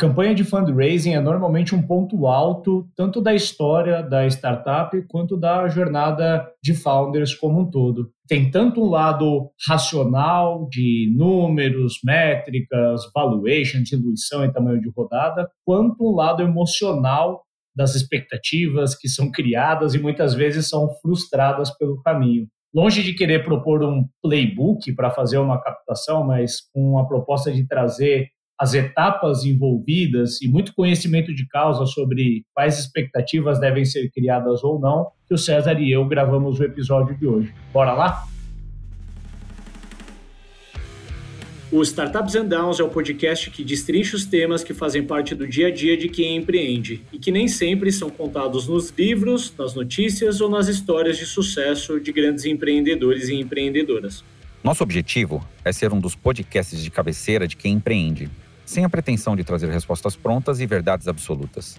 campanha de fundraising é normalmente um ponto alto, tanto da história da startup quanto da jornada de founders como um todo. Tem tanto um lado racional, de números, métricas, valuation, diluição e tamanho de rodada, quanto um lado emocional das expectativas que são criadas e muitas vezes são frustradas pelo caminho. Longe de querer propor um playbook para fazer uma captação, mas com a proposta de trazer as etapas envolvidas e muito conhecimento de causa sobre quais expectativas devem ser criadas ou não, que o César e eu gravamos o episódio de hoje. Bora lá? O Startups and Downs é o podcast que destrincha os temas que fazem parte do dia a dia de quem empreende e que nem sempre são contados nos livros, nas notícias ou nas histórias de sucesso de grandes empreendedores e empreendedoras. Nosso objetivo é ser um dos podcasts de cabeceira de quem empreende sem a pretensão de trazer respostas prontas e verdades absolutas.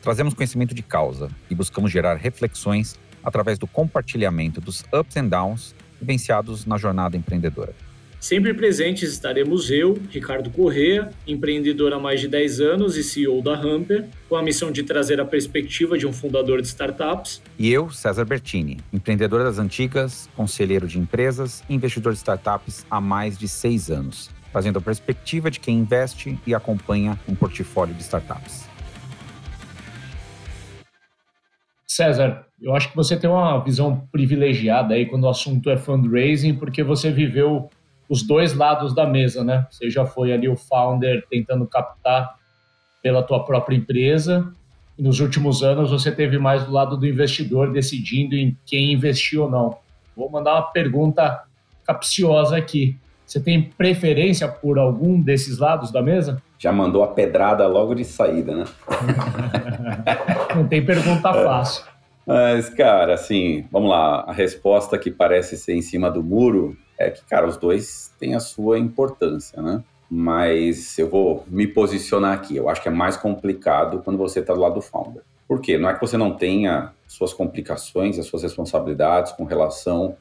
Trazemos conhecimento de causa e buscamos gerar reflexões através do compartilhamento dos ups and downs vivenciados na jornada empreendedora. Sempre presentes estaremos eu, Ricardo Correa, empreendedor há mais de 10 anos e CEO da Hamper, com a missão de trazer a perspectiva de um fundador de startups. E eu, César Bertini, empreendedor das antigas, conselheiro de empresas e investidor de startups há mais de seis anos fazendo a perspectiva de quem investe e acompanha um portfólio de startups. César, eu acho que você tem uma visão privilegiada aí quando o assunto é fundraising, porque você viveu os dois lados da mesa, né? Você já foi ali o founder tentando captar pela tua própria empresa, e nos últimos anos você teve mais do lado do investidor decidindo em quem investir ou não. Vou mandar uma pergunta capciosa aqui. Você tem preferência por algum desses lados da mesa? Já mandou a pedrada logo de saída, né? Não tem pergunta fácil. Mas, cara, assim, vamos lá. A resposta que parece ser em cima do muro é que, cara, os dois têm a sua importância, né? Mas eu vou me posicionar aqui. Eu acho que é mais complicado quando você está do lado do founder. Por quê? Não é que você não tenha suas complicações, as suas responsabilidades com relação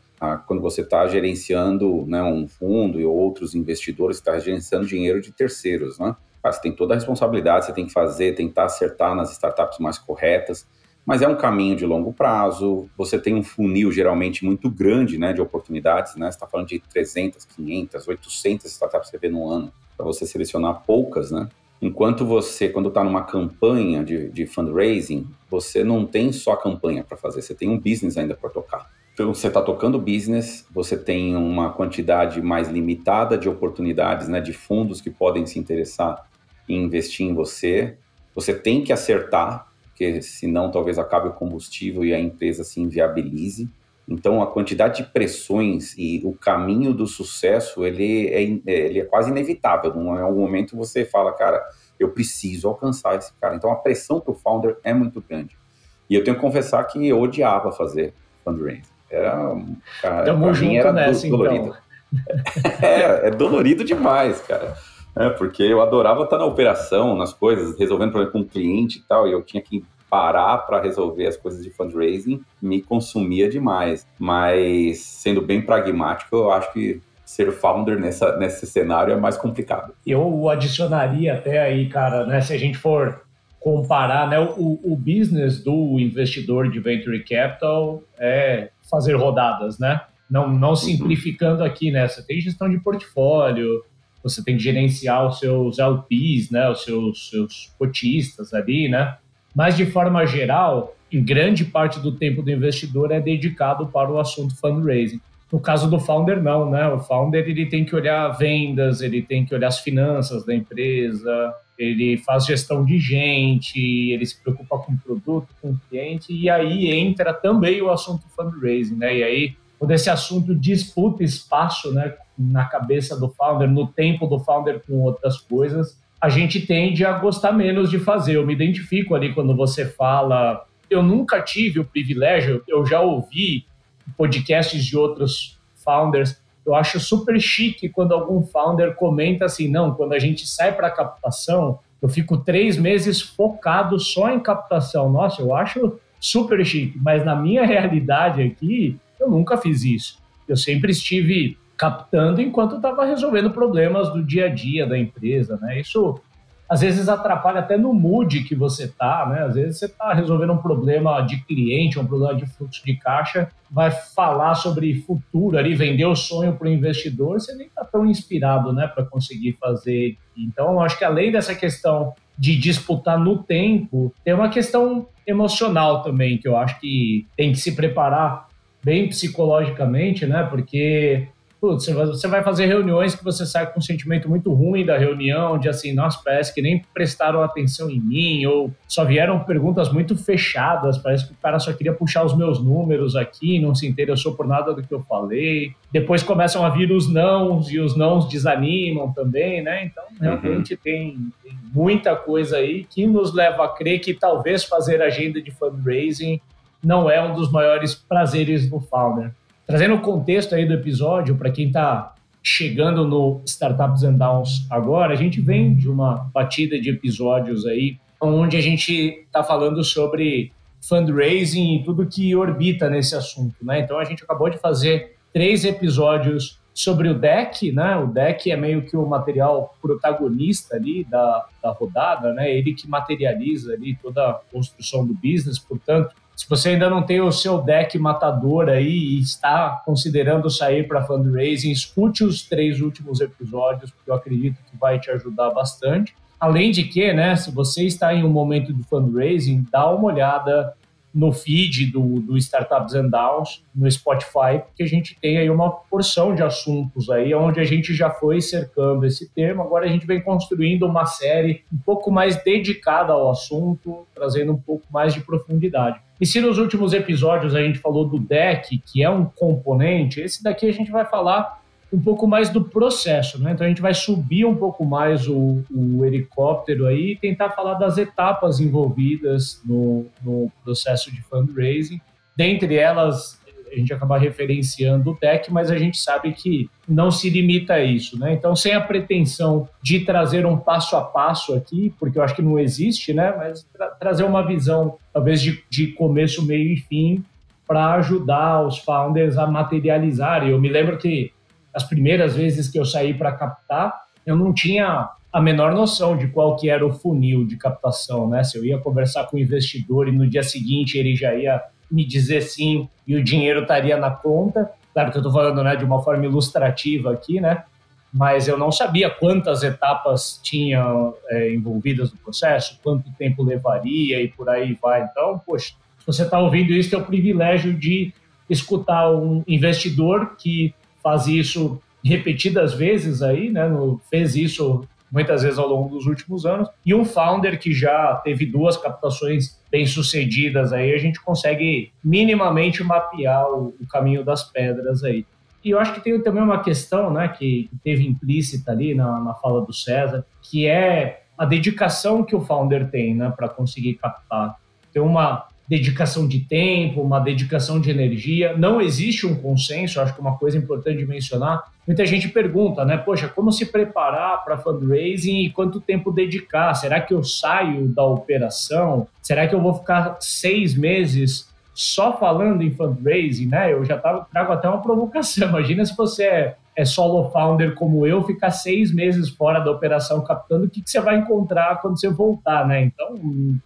quando você está gerenciando né, um fundo e outros investidores, está gerenciando dinheiro de terceiros, né? Você tem toda a responsabilidade, você tem que fazer, tentar acertar nas startups mais corretas, mas é um caminho de longo prazo. Você tem um funil geralmente muito grande né, de oportunidades, né? Você está falando de 300, 500, 800 startups que você vê no ano, para você selecionar poucas, né? Enquanto você, quando está numa campanha de, de fundraising, você não tem só a campanha para fazer, você tem um business ainda para tocar. Então, você está tocando business, você tem uma quantidade mais limitada de oportunidades, né, de fundos que podem se interessar em investir em você. Você tem que acertar, porque senão talvez acabe o combustível e a empresa se inviabilize. Então, a quantidade de pressões e o caminho do sucesso, ele é, ele é quase inevitável. Em algum momento você fala, cara, eu preciso alcançar esse cara. Então, a pressão para o founder é muito grande. E eu tenho que confessar que eu odiava fazer fundraising. Era, cara, Tamo junto era nessa, do, dolorido. Então. é, é dolorido demais, cara. É, porque eu adorava estar na operação, nas coisas, resolvendo problema com o cliente e tal, e eu tinha que parar para resolver as coisas de fundraising, me consumia demais. Mas, sendo bem pragmático, eu acho que ser founder nessa, nesse cenário é mais complicado. Eu adicionaria até aí, cara, né, se a gente for comparar, né, o, o business do investidor de venture capital é fazer rodadas, né? Não, não uhum. simplificando aqui, né? Você tem gestão de portfólio, você tem que gerenciar os seus LPs, né? Os seus, seus cotistas ali, né? Mas de forma geral, em grande parte do tempo do investidor é dedicado para o assunto fundraising. No caso do founder, não, né? O founder ele tem que olhar vendas, ele tem que olhar as finanças da empresa, ele faz gestão de gente, ele se preocupa com o produto, com o cliente, e aí entra também o assunto fundraising, né? E aí, quando esse assunto disputa espaço, né, na cabeça do founder, no tempo do founder com outras coisas, a gente tende a gostar menos de fazer. Eu me identifico ali quando você fala. Eu nunca tive o privilégio, eu já ouvi podcasts de outros founders eu acho super chique quando algum founder comenta assim: não, quando a gente sai para captação, eu fico três meses focado só em captação. Nossa, eu acho super chique, mas na minha realidade aqui, eu nunca fiz isso. Eu sempre estive captando enquanto estava resolvendo problemas do dia a dia da empresa, né? Isso às vezes atrapalha até no mood que você tá, né? Às vezes você tá resolvendo um problema de cliente, um problema de fluxo de caixa, vai falar sobre futuro ali, vender o sonho para o investidor, você nem tá tão inspirado, né, para conseguir fazer. Então, eu acho que além dessa questão de disputar no tempo, tem uma questão emocional também que eu acho que tem que se preparar bem psicologicamente, né? Porque putz, você vai fazer reuniões que você sai com um sentimento muito ruim da reunião, de assim, nossa, parece que nem prestaram atenção em mim, ou só vieram perguntas muito fechadas, parece que o cara só queria puxar os meus números aqui, não se interessou por nada do que eu falei. Depois começam a vir os nãos, e os nãos desanimam também, né? Então, uhum. realmente uhum. tem, tem muita coisa aí que nos leva a crer que talvez fazer agenda de fundraising não é um dos maiores prazeres do founder. Trazendo o contexto aí do episódio, para quem está chegando no Startups and Downs agora, a gente vem de uma batida de episódios aí, onde a gente está falando sobre fundraising e tudo que orbita nesse assunto, né? Então a gente acabou de fazer três episódios sobre o deck, né? O deck é meio que o material protagonista ali da, da rodada, né? Ele que materializa ali toda a construção do business, portanto, se você ainda não tem o seu deck matador aí e está considerando sair para fundraising, escute os três últimos episódios, porque eu acredito que vai te ajudar bastante. Além de que, né, se você está em um momento de fundraising, dá uma olhada no feed do, do Startups and Downs, no Spotify, porque a gente tem aí uma porção de assuntos aí, onde a gente já foi cercando esse termo, agora a gente vem construindo uma série um pouco mais dedicada ao assunto, trazendo um pouco mais de profundidade. E se nos últimos episódios a gente falou do deck, que é um componente, esse daqui a gente vai falar um pouco mais do processo, né? Então a gente vai subir um pouco mais o, o helicóptero aí e tentar falar das etapas envolvidas no, no processo de fundraising. Dentre elas, a gente acaba referenciando o deck, mas a gente sabe que não se limita a isso, né? Então, sem a pretensão de trazer um passo a passo aqui, porque eu acho que não existe, né? Mas tra trazer uma visão, talvez, de, de começo, meio e fim, para ajudar os founders a materializarem. Eu me lembro que as primeiras vezes que eu saí para captar, eu não tinha a menor noção de qual que era o funil de captação, né? Se eu ia conversar com o investidor e no dia seguinte ele já ia me dizer sim e o dinheiro estaria na conta. Claro que eu estou falando né, de uma forma ilustrativa aqui, né? Mas eu não sabia quantas etapas tinham é, envolvidas no processo, quanto tempo levaria e por aí vai. Então, poxa, se você está ouvindo isso, tem o privilégio de escutar um investidor que faz isso repetidas vezes aí, né? No, fez isso muitas vezes ao longo dos últimos anos, e um founder que já teve duas captações bem-sucedidas aí, a gente consegue minimamente mapear o, o, caminho das pedras aí. E eu acho que tem também uma questão, né, que teve implícita ali na, na fala do César, que é a dedicação que o founder tem, né, para conseguir captar. Tem uma dedicação de tempo, uma dedicação de energia. Não existe um consenso, acho que é uma coisa importante de mencionar. Muita gente pergunta, né? Poxa, como se preparar para fundraising e quanto tempo dedicar? Será que eu saio da operação? Será que eu vou ficar seis meses só falando em fundraising, né? Eu já tava, trago até uma provocação. Imagina se você é, é solo founder como eu, ficar seis meses fora da operação captando, o que, que você vai encontrar quando você voltar, né? Então,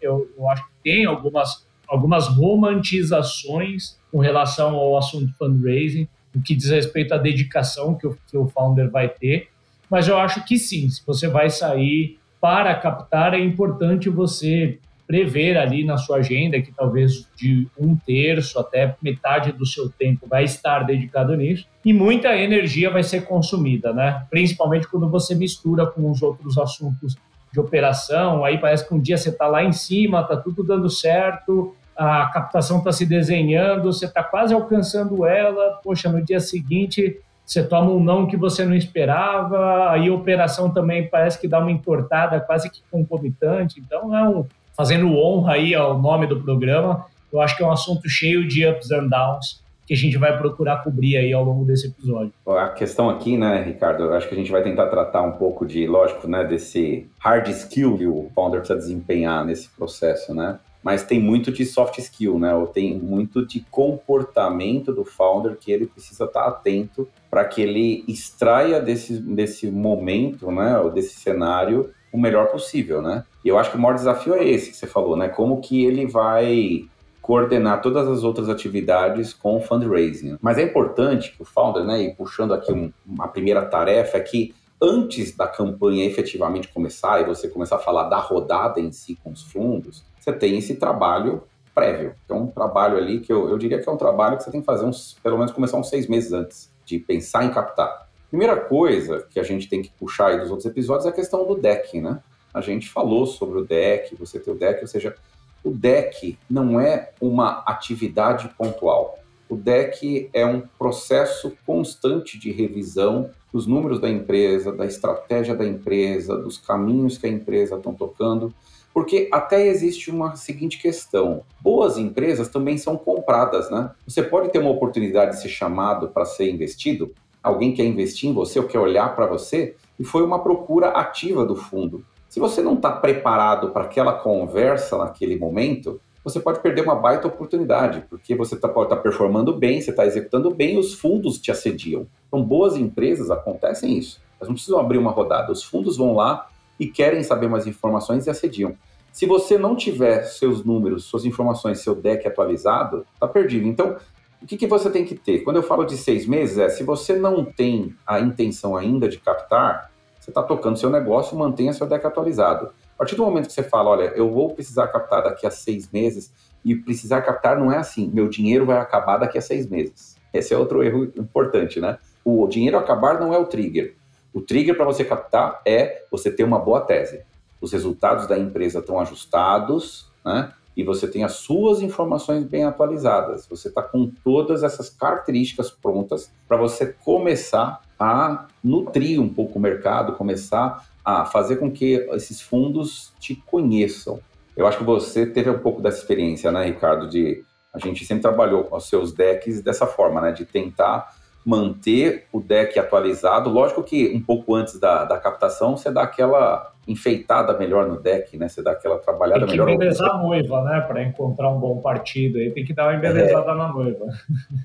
eu, eu acho que tem algumas algumas romantizações com relação ao assunto fundraising, o que diz respeito à dedicação que o, que o founder vai ter. Mas eu acho que sim, se você vai sair para captar, é importante você prever ali na sua agenda que talvez de um terço até metade do seu tempo vai estar dedicado nisso e muita energia vai ser consumida, né? Principalmente quando você mistura com os outros assuntos de operação, aí parece que um dia você está lá em cima, está tudo dando certo, a captação está se desenhando, você está quase alcançando ela, poxa, no dia seguinte você toma um não que você não esperava, aí a operação também parece que dá uma entortada quase que concomitante, então é um, fazendo honra aí ao nome do programa, eu acho que é um assunto cheio de ups and downs, que a gente vai procurar cobrir aí ao longo desse episódio. A questão aqui, né, Ricardo, eu acho que a gente vai tentar tratar um pouco de, lógico, né, desse hard skill que o founder precisa desempenhar nesse processo, né? Mas tem muito de soft skill, né? Ou tem muito de comportamento do founder que ele precisa estar atento para que ele extraia desse, desse momento, né, ou desse cenário o melhor possível, né? E eu acho que o maior desafio é esse que você falou, né? Como que ele vai coordenar todas as outras atividades com fundraising. Mas é importante que o founder, né, e puxando aqui um, uma primeira tarefa, é que antes da campanha efetivamente começar e você começar a falar da rodada em si com os fundos, você tem esse trabalho prévio. É um trabalho ali que eu, eu diria que é um trabalho que você tem que fazer uns, pelo menos começar uns seis meses antes de pensar em captar. Primeira coisa que a gente tem que puxar aí dos outros episódios é a questão do deck, né? A gente falou sobre o deck, você ter o deck, ou seja, o deck não é uma atividade pontual. O deck é um processo constante de revisão dos números da empresa, da estratégia da empresa, dos caminhos que a empresa está tocando, porque até existe uma seguinte questão: boas empresas também são compradas, né? Você pode ter uma oportunidade de ser chamado para ser investido, alguém quer investir em você ou quer olhar para você, e foi uma procura ativa do fundo. Se você não está preparado para aquela conversa naquele momento, você pode perder uma baita oportunidade, porque você tá, pode estar tá performando bem, você está executando bem, os fundos te assediam. Então, boas empresas acontecem isso. Elas não precisam abrir uma rodada, os fundos vão lá e querem saber mais informações e assediam. Se você não tiver seus números, suas informações, seu deck atualizado, está perdido. Então, o que, que você tem que ter? Quando eu falo de seis meses, é se você não tem a intenção ainda de captar, você está tocando seu negócio, mantenha seu deck atualizado. A partir do momento que você fala, olha, eu vou precisar captar daqui a seis meses, e precisar captar não é assim, meu dinheiro vai acabar daqui a seis meses. Esse é outro erro importante, né? O dinheiro acabar não é o trigger. O trigger para você captar é você ter uma boa tese. Os resultados da empresa estão ajustados, né? e você tem as suas informações bem atualizadas. Você está com todas essas características prontas para você começar a nutrir um pouco o mercado, começar a fazer com que esses fundos te conheçam. Eu acho que você teve um pouco dessa experiência, né, Ricardo? De a gente sempre trabalhou com os seus decks dessa forma, né? De tentar manter o deck atualizado. Lógico que um pouco antes da, da captação você dá aquela enfeitada melhor no deck, né? Você dá aquela trabalhada melhor. Tem que embelezar a noiva, né? Para encontrar um bom partido aí, tem que dar uma embelezada é. na noiva.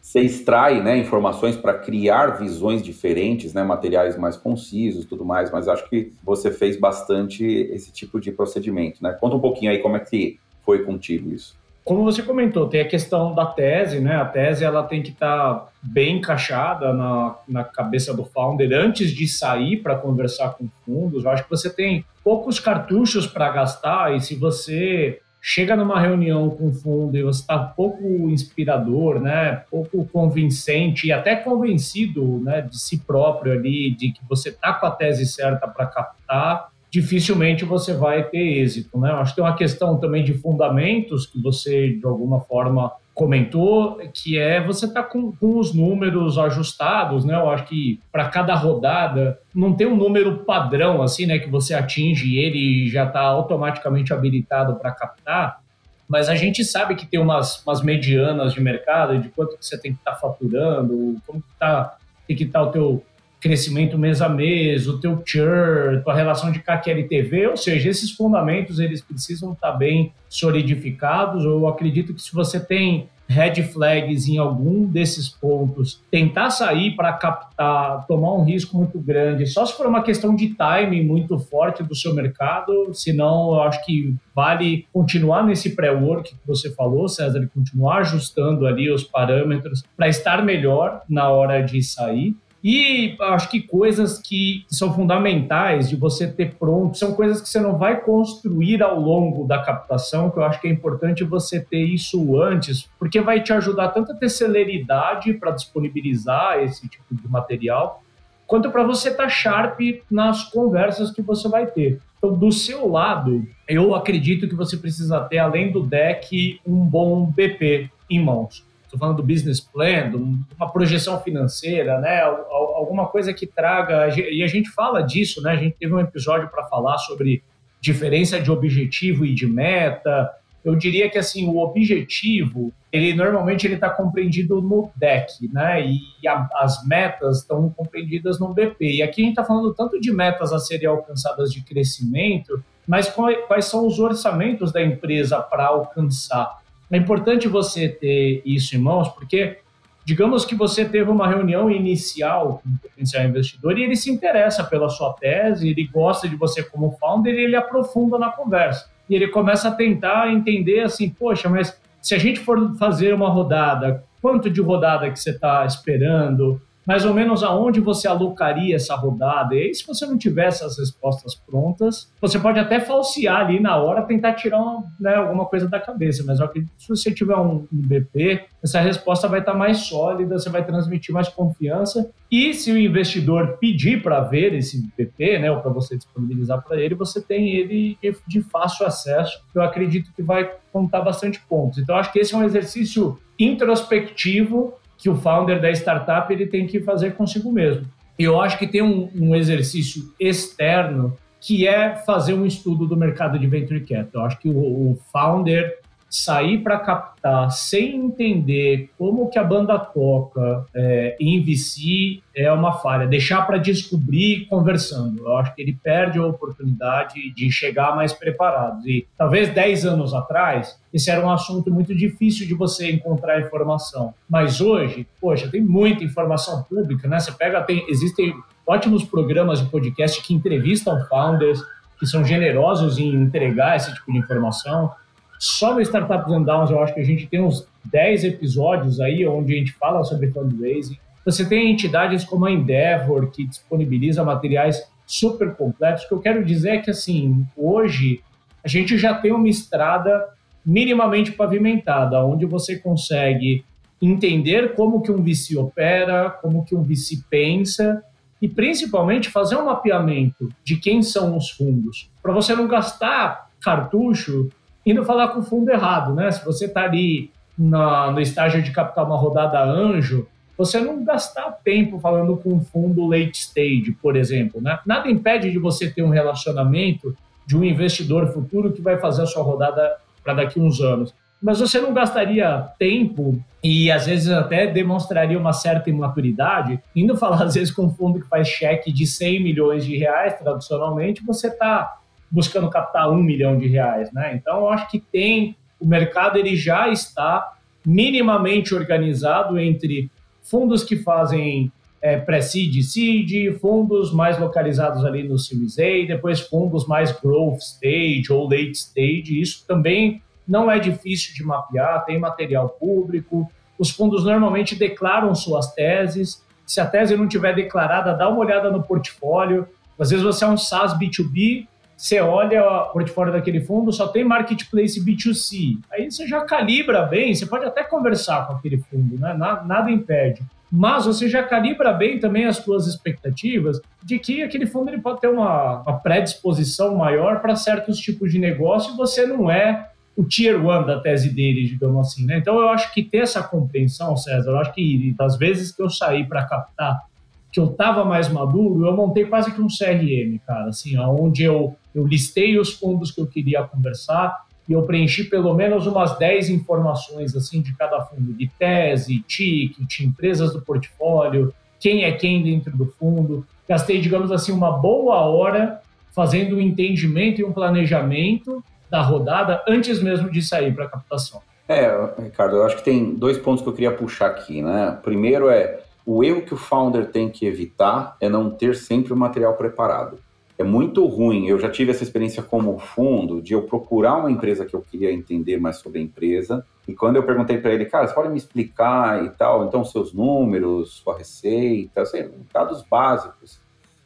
Você extrai, né, informações para criar visões diferentes, né, materiais mais concisos, tudo mais. Mas acho que você fez bastante esse tipo de procedimento, né? Conta um pouquinho aí como é que foi contigo isso. Como você comentou, tem a questão da tese, né? A tese ela tem que estar tá bem encaixada na, na cabeça do founder antes de sair para conversar com fundos. Eu acho que você tem poucos cartuchos para gastar e se você chega numa reunião com fundo e você está pouco inspirador, né, pouco convincente e até convencido, né, de si próprio ali, de que você está com a tese certa para captar, dificilmente você vai ter êxito, né? Acho que tem uma questão também de fundamentos que você de alguma forma comentou, que é você tá com, com os números ajustados, né? Eu acho que para cada rodada não tem um número padrão assim, né, que você atinge ele e já está automaticamente habilitado para captar. Mas a gente sabe que tem umas, umas medianas de mercado, de quanto que você tem que estar tá faturando, como que tá, tem que estar tá o teu crescimento mês a mês, o teu churn, tua relação de CAC LTV, ou seja, esses fundamentos eles precisam estar bem solidificados. Eu acredito que se você tem red flags em algum desses pontos, tentar sair para captar, tomar um risco muito grande, só se for uma questão de timing muito forte do seu mercado, senão eu acho que vale continuar nesse pré-work que você falou, César, continuar ajustando ali os parâmetros para estar melhor na hora de sair. E acho que coisas que são fundamentais de você ter pronto, são coisas que você não vai construir ao longo da captação, que eu acho que é importante você ter isso antes, porque vai te ajudar tanto a ter celeridade para disponibilizar esse tipo de material, quanto para você estar tá sharp nas conversas que você vai ter. Então, do seu lado, eu acredito que você precisa ter, além do deck, um bom BP em mãos estou falando do business plan, uma projeção financeira, né? Alguma coisa que traga. E a gente fala disso, né? A gente teve um episódio para falar sobre diferença de objetivo e de meta. Eu diria que assim o objetivo ele normalmente ele está compreendido no deck, né? E a, as metas estão compreendidas no BP. E aqui a gente está falando tanto de metas a serem alcançadas de crescimento, mas quais são os orçamentos da empresa para alcançar? É importante você ter isso em mãos, porque digamos que você teve uma reunião inicial com o potencial investidor e ele se interessa pela sua tese, ele gosta de você como founder e ele aprofunda na conversa. E ele começa a tentar entender assim, poxa, mas se a gente for fazer uma rodada, quanto de rodada que você está esperando? Mais ou menos aonde você alocaria essa rodada. E aí, se você não tiver essas respostas prontas, você pode até falsear ali na hora, tentar tirar uma, né, alguma coisa da cabeça. Mas eu acredito que se você tiver um, um BP, essa resposta vai estar mais sólida, você vai transmitir mais confiança. E se o investidor pedir para ver esse BP, né, ou para você disponibilizar para ele, você tem ele de fácil acesso. Eu acredito que vai contar bastante pontos. Então, acho que esse é um exercício introspectivo que o founder da startup ele tem que fazer consigo mesmo. Eu acho que tem um, um exercício externo que é fazer um estudo do mercado de venture capital. Eu acho que o, o founder sair para captar sem entender como que a banda toca é, em VC é uma falha. Deixar para descobrir conversando. Eu acho que ele perde a oportunidade de chegar mais preparado. E talvez 10 anos atrás, esse era um assunto muito difícil de você encontrar informação. Mas hoje, poxa, tem muita informação pública, né? Você pega, tem, existem ótimos programas de podcast que entrevistam founders, que são generosos em entregar esse tipo de informação. Só no Startups and Downs eu acho que a gente tem uns 10 episódios aí onde a gente fala sobre fundraising. Você tem entidades como a Endeavor, que disponibiliza materiais super completos. O que eu quero dizer é que, assim, hoje a gente já tem uma estrada minimamente pavimentada, onde você consegue entender como que um VC opera, como que um VC pensa e principalmente fazer um mapeamento de quem são os fundos, para você não gastar cartucho indo falar com o fundo errado, né? Se você está ali na, no estágio de captar uma rodada anjo, você não gastar tempo falando com um fundo late stage, por exemplo, né? Nada impede de você ter um relacionamento de um investidor futuro que vai fazer a sua rodada para daqui uns anos. Mas você não gastaria tempo e às vezes até demonstraria uma certa imaturidade indo falar às vezes com um fundo que faz cheque de 100 milhões de reais, tradicionalmente, você está buscando captar um milhão de reais, né? Então, eu acho que tem o mercado ele já está minimamente organizado entre fundos que fazem é, pré-seed, seed, fundos mais localizados ali no Series A, depois fundos mais growth stage ou late stage. Isso também não é difícil de mapear, tem material público. Os fundos normalmente declaram suas teses. Se a tese não tiver declarada, dá uma olhada no portfólio. Às vezes você é um SaaS B2B, você olha o portfólio daquele fundo, só tem marketplace B2C. Aí você já calibra bem, você pode até conversar com aquele fundo, né? nada, impede. Mas você já calibra bem também as suas expectativas de que aquele fundo ele pode ter uma, uma predisposição maior para certos tipos de negócio e você não é o tier one da tese dele, digamos assim. Né? Então eu acho que ter essa compreensão, César, eu acho que das vezes que eu saí para captar que eu estava mais maduro, eu montei quase que um CRM, cara, assim, onde eu, eu listei os fundos que eu queria conversar e eu preenchi pelo menos umas 10 informações, assim, de cada fundo, de tese, ticket, empresas do portfólio, quem é quem dentro do fundo. Gastei, digamos assim, uma boa hora fazendo um entendimento e um planejamento da rodada antes mesmo de sair para a captação. É, Ricardo, eu acho que tem dois pontos que eu queria puxar aqui, né? Primeiro é o erro que o founder tem que evitar é não ter sempre o material preparado. É muito ruim. Eu já tive essa experiência como fundo de eu procurar uma empresa que eu queria entender mais sobre a empresa. E quando eu perguntei para ele, cara, você pode me explicar e tal, então seus números, sua receita, sei, dados básicos.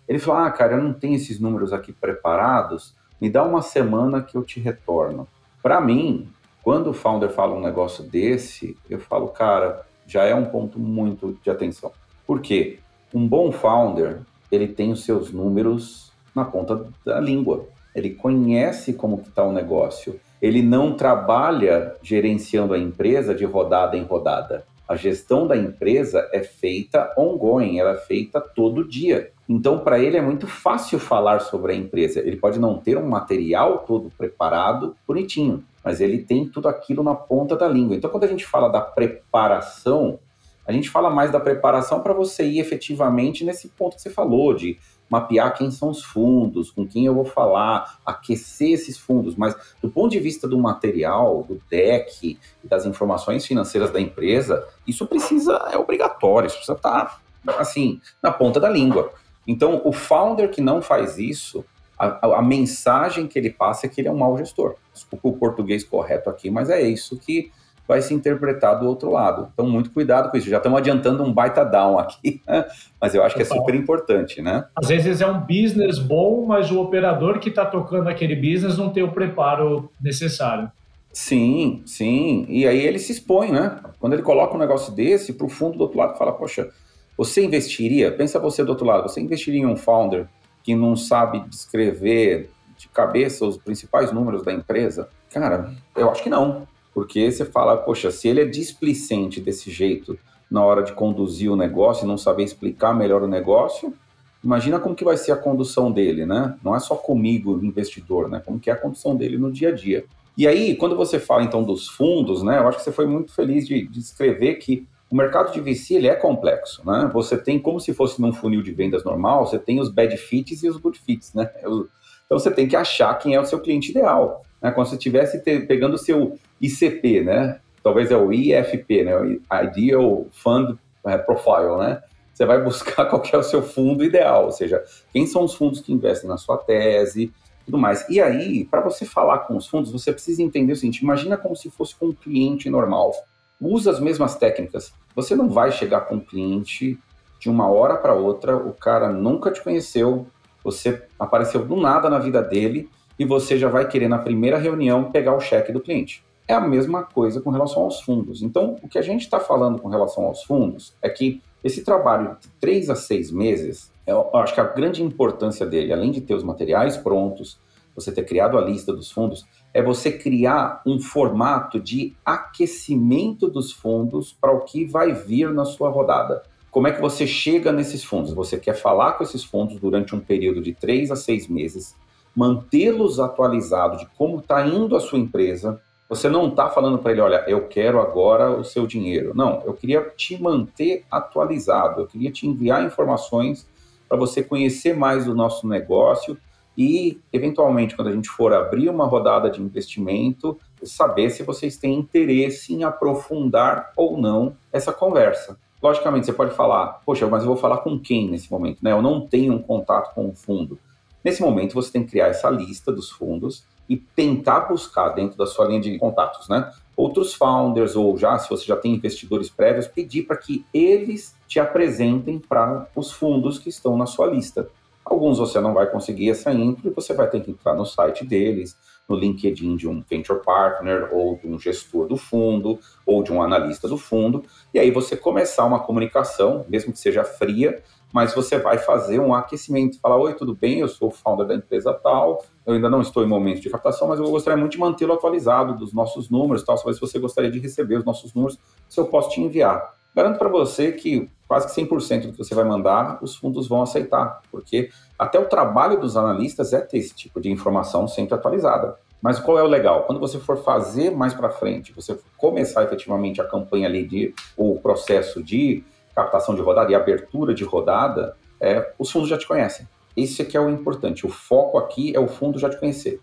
Ele falou, ah, cara, eu não tenho esses números aqui preparados. Me dá uma semana que eu te retorno. Para mim, quando o founder fala um negócio desse, eu falo, cara, já é um ponto muito de atenção. Por quê? Um bom founder, ele tem os seus números na ponta da língua. Ele conhece como está o negócio. Ele não trabalha gerenciando a empresa de rodada em rodada. A gestão da empresa é feita ongoing, ela é feita todo dia. Então, para ele é muito fácil falar sobre a empresa. Ele pode não ter um material todo preparado, bonitinho, mas ele tem tudo aquilo na ponta da língua. Então, quando a gente fala da preparação, a gente fala mais da preparação para você ir efetivamente nesse ponto que você falou, de mapear quem são os fundos, com quem eu vou falar, aquecer esses fundos, mas do ponto de vista do material, do deck das informações financeiras da empresa, isso precisa, é obrigatório, isso precisa estar, assim, na ponta da língua. Então, o founder que não faz isso, a, a, mensagem que ele passa é que ele é um mau gestor. Desculpa o português correto aqui, mas é isso que vai se interpretar do outro lado. Então, muito cuidado com isso. Já estamos adiantando um baita down aqui, né? mas eu acho que é super importante, né? Às vezes é um business bom, mas o operador que está tocando aquele business não tem o preparo necessário. Sim, sim. E aí ele se expõe, né? Quando ele coloca um negócio desse para o fundo do outro lado, fala, poxa, você investiria, pensa você do outro lado, você investiria em um founder que não sabe descrever de cabeça os principais números da empresa? Cara, eu acho que não. Porque você fala, poxa, se ele é displicente desse jeito na hora de conduzir o negócio e não saber explicar melhor o negócio, imagina como que vai ser a condução dele, né? Não é só comigo, investidor, né? Como que é a condução dele no dia a dia. E aí, quando você fala então dos fundos, né? Eu acho que você foi muito feliz de, de descrever que o mercado de VC ele é complexo, né? Você tem como se fosse num funil de vendas normal, você tem os bad fits e os good fits, né? Então você tem que achar quem é o seu cliente ideal. Né? Quando você estivesse pegando o seu ICP, né? Talvez é o IFP, né? Ideal Fund é, Profile, né? Você vai buscar qual é o seu fundo ideal, ou seja, quem são os fundos que investem na sua tese, tudo mais. E aí, para você falar com os fundos, você precisa entender o seguinte: imagina como se fosse com um cliente normal. Usa as mesmas técnicas. Você não vai chegar com um cliente de uma hora para outra, o cara nunca te conheceu, você apareceu do nada na vida dele e você já vai querer na primeira reunião pegar o cheque do cliente. É a mesma coisa com relação aos fundos. Então, o que a gente está falando com relação aos fundos é que esse trabalho de três a seis meses, eu acho que a grande importância dele, além de ter os materiais prontos, você ter criado a lista dos fundos, é você criar um formato de aquecimento dos fundos para o que vai vir na sua rodada. Como é que você chega nesses fundos? Você quer falar com esses fundos durante um período de três a seis meses, mantê-los atualizados de como está indo a sua empresa. Você não está falando para ele, olha, eu quero agora o seu dinheiro. Não, eu queria te manter atualizado, eu queria te enviar informações para você conhecer mais do nosso negócio e, eventualmente, quando a gente for abrir uma rodada de investimento, saber se vocês têm interesse em aprofundar ou não essa conversa. Logicamente, você pode falar, poxa, mas eu vou falar com quem nesse momento? Né? Eu não tenho um contato com o fundo. Nesse momento, você tem que criar essa lista dos fundos e tentar buscar dentro da sua linha de contatos, né? Outros founders, ou já, se você já tem investidores prévios, pedir para que eles te apresentem para os fundos que estão na sua lista. Alguns você não vai conseguir essa intro e você vai ter que entrar no site deles, no LinkedIn de um venture partner, ou de um gestor do fundo, ou de um analista do fundo, e aí você começar uma comunicação, mesmo que seja fria, mas você vai fazer um aquecimento, falar, oi, tudo bem, eu sou o founder da empresa tal, eu ainda não estou em momento de captação, mas eu gostaria muito de mantê-lo atualizado dos nossos números, tal, se você gostaria de receber os nossos números, se eu posso te enviar. Garanto para você que quase que 100% do que você vai mandar, os fundos vão aceitar, porque até o trabalho dos analistas é ter esse tipo de informação sempre atualizada. Mas qual é o legal? Quando você for fazer mais para frente, você começar efetivamente a campanha ali de, o processo de captação de rodada e abertura de rodada, é, os fundos já te conhecem. Esse aqui é o importante. O foco aqui é o fundo já te conhecer.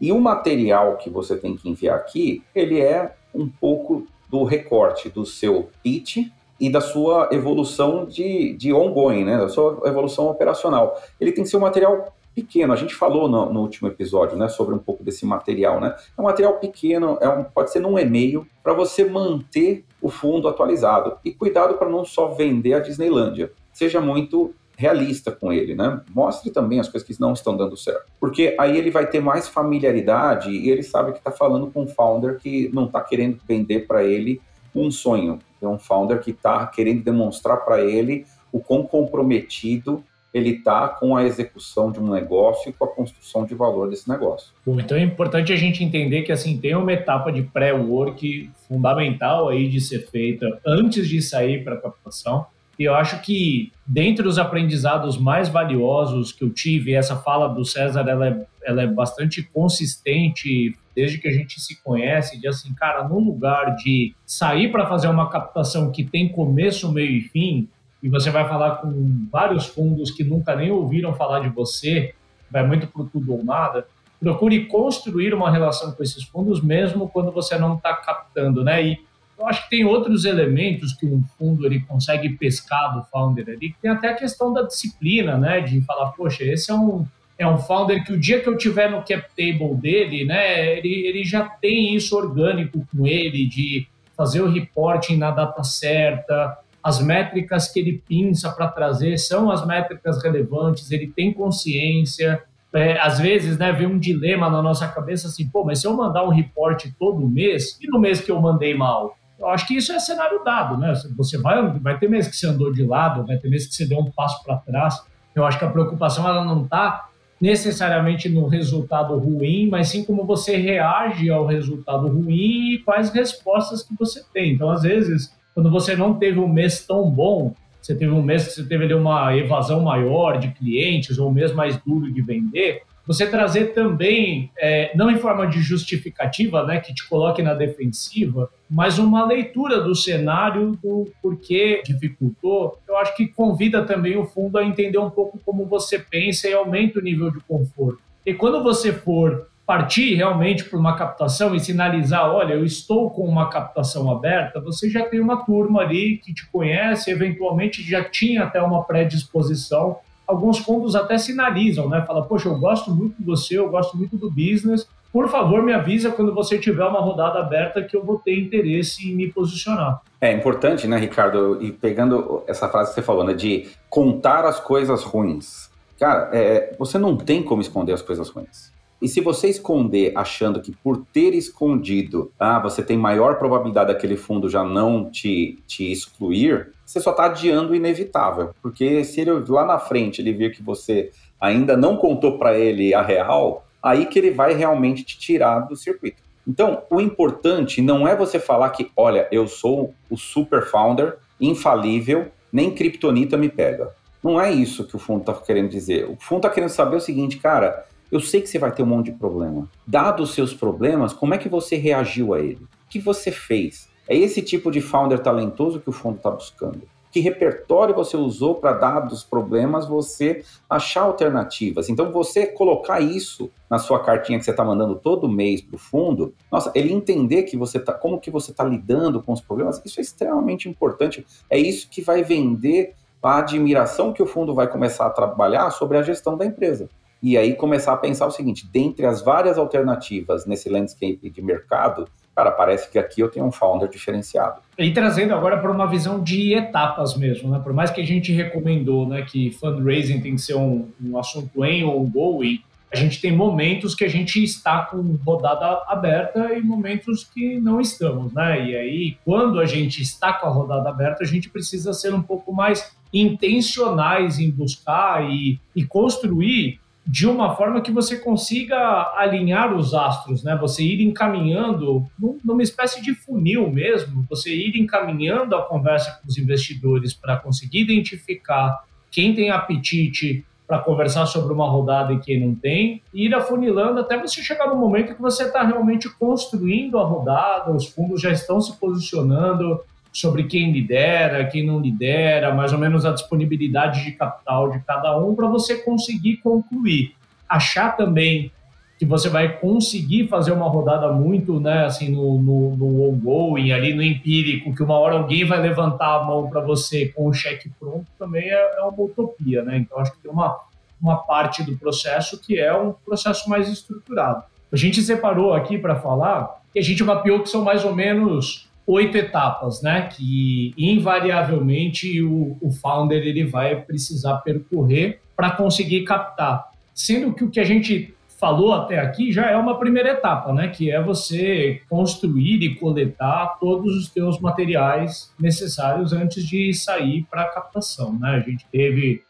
E o material que você tem que enviar aqui, ele é um pouco do recorte do seu pitch e da sua evolução de, de ongoing, né? da sua evolução operacional. Ele tem que ser um material pequeno. A gente falou no, no, último episódio, né, sobre um pouco desse material, né? É um material pequeno, é um, pode ser num e-mail para você manter o fundo atualizado e cuidado para não só vender a Disneylândia. Seja muito realista com ele, né? Mostre também as coisas que não estão dando certo, porque aí ele vai ter mais familiaridade e ele sabe que está falando com um founder que não está querendo vender para ele um sonho, é um founder que está querendo demonstrar para ele o quão comprometido ele está com a execução de um negócio e com a construção de valor desse negócio. Bom, então é importante a gente entender que assim tem uma etapa de pré-work fundamental aí de ser feita antes de sair para a captação. E eu acho que dentre os aprendizados mais valiosos que eu tive, essa fala do César ela é, ela é bastante consistente desde que a gente se conhece, de assim, cara, no lugar de sair para fazer uma captação que tem começo, meio e fim, e você vai falar com vários fundos que nunca nem ouviram falar de você, vai muito para tudo ou nada, procure construir uma relação com esses fundos mesmo quando você não está captando, né? E eu acho que tem outros elementos que um fundo ele consegue pescar do founder ali, tem até a questão da disciplina, né? De falar, poxa, esse é um é um founder que o dia que eu tiver no cap table dele, né, ele, ele já tem isso orgânico com ele de fazer o reporting na data certa, as métricas que ele pinça para trazer são as métricas relevantes, ele tem consciência. É, às vezes, né, vem um dilema na nossa cabeça assim, pô, mas se eu mandar um reporte todo mês, e no mês que eu mandei mal? Eu acho que isso é cenário dado, né? Você vai, vai ter mês que você andou de lado, vai ter mês que você deu um passo para trás. Eu acho que a preocupação ela não está necessariamente no resultado ruim, mas sim como você reage ao resultado ruim e quais respostas que você tem. Então, às vezes, quando você não teve um mês tão bom, você teve um mês que você teve ali uma evasão maior de clientes ou um mês mais duro de vender, você trazer também, é, não em forma de justificativa, né, que te coloque na defensiva, mas uma leitura do cenário do porquê dificultou, eu acho que convida também o fundo a entender um pouco como você pensa e aumenta o nível de conforto. E quando você for partir realmente para uma captação e sinalizar, olha, eu estou com uma captação aberta, você já tem uma turma ali que te conhece, eventualmente já tinha até uma predisposição. Alguns fundos até sinalizam, né? Fala, poxa, eu gosto muito de você, eu gosto muito do business. Por favor, me avisa quando você tiver uma rodada aberta que eu vou ter interesse em me posicionar. É importante, né, Ricardo? E pegando essa frase que você falou, né, de contar as coisas ruins. Cara, é, você não tem como esconder as coisas ruins. E se você esconder achando que por ter escondido, ah, você tem maior probabilidade daquele fundo já não te, te excluir, você só está adiando o inevitável. Porque se ele lá na frente ele vir que você ainda não contou para ele a real, aí que ele vai realmente te tirar do circuito. Então, o importante não é você falar que, olha, eu sou o super founder, infalível, nem criptonita me pega. Não é isso que o fundo está querendo dizer. O fundo está querendo saber o seguinte, cara, eu sei que você vai ter um monte de problema. Dados os seus problemas, como é que você reagiu a ele? O que você fez? É esse tipo de founder talentoso que o fundo está buscando. Que repertório você usou para, dados os problemas, você achar alternativas? Então, você colocar isso na sua cartinha que você está mandando todo mês para o fundo, nossa, ele entender que você tá, como que você está lidando com os problemas, isso é extremamente importante. É isso que vai vender a admiração que o fundo vai começar a trabalhar sobre a gestão da empresa e aí começar a pensar o seguinte: dentre as várias alternativas nesse landscape de mercado, cara, parece que aqui eu tenho um founder diferenciado. E trazendo agora para uma visão de etapas mesmo, né? Por mais que a gente recomendou, né, que fundraising tem que ser um, um assunto em ou ongoing, a gente tem momentos que a gente está com rodada aberta e momentos que não estamos, né? E aí, quando a gente está com a rodada aberta, a gente precisa ser um pouco mais intencionais em buscar e, e construir de uma forma que você consiga alinhar os astros, né? Você ir encaminhando numa espécie de funil mesmo, você ir encaminhando a conversa com os investidores para conseguir identificar quem tem apetite para conversar sobre uma rodada e quem não tem, e ir afunilando até você chegar no momento que você está realmente construindo a rodada, os fundos já estão se posicionando, sobre quem lidera, quem não lidera, mais ou menos a disponibilidade de capital de cada um para você conseguir concluir. Achar também que você vai conseguir fazer uma rodada muito, né, assim, no, no, no ongoing, ali no empírico, que uma hora alguém vai levantar a mão para você com o cheque pronto, também é, é, uma utopia, né? Então, acho que tem uma, uma parte do processo que é um processo mais estruturado. A gente separou aqui para falar que a gente mapeou que são mais ou menos oito etapas, né? Que invariavelmente o, o founder ele vai precisar percorrer para conseguir captar. Sendo que o que a gente falou até aqui já é uma primeira etapa, né? Que é você construir e coletar todos os teus materiais necessários antes de sair para a captação, né? A gente teve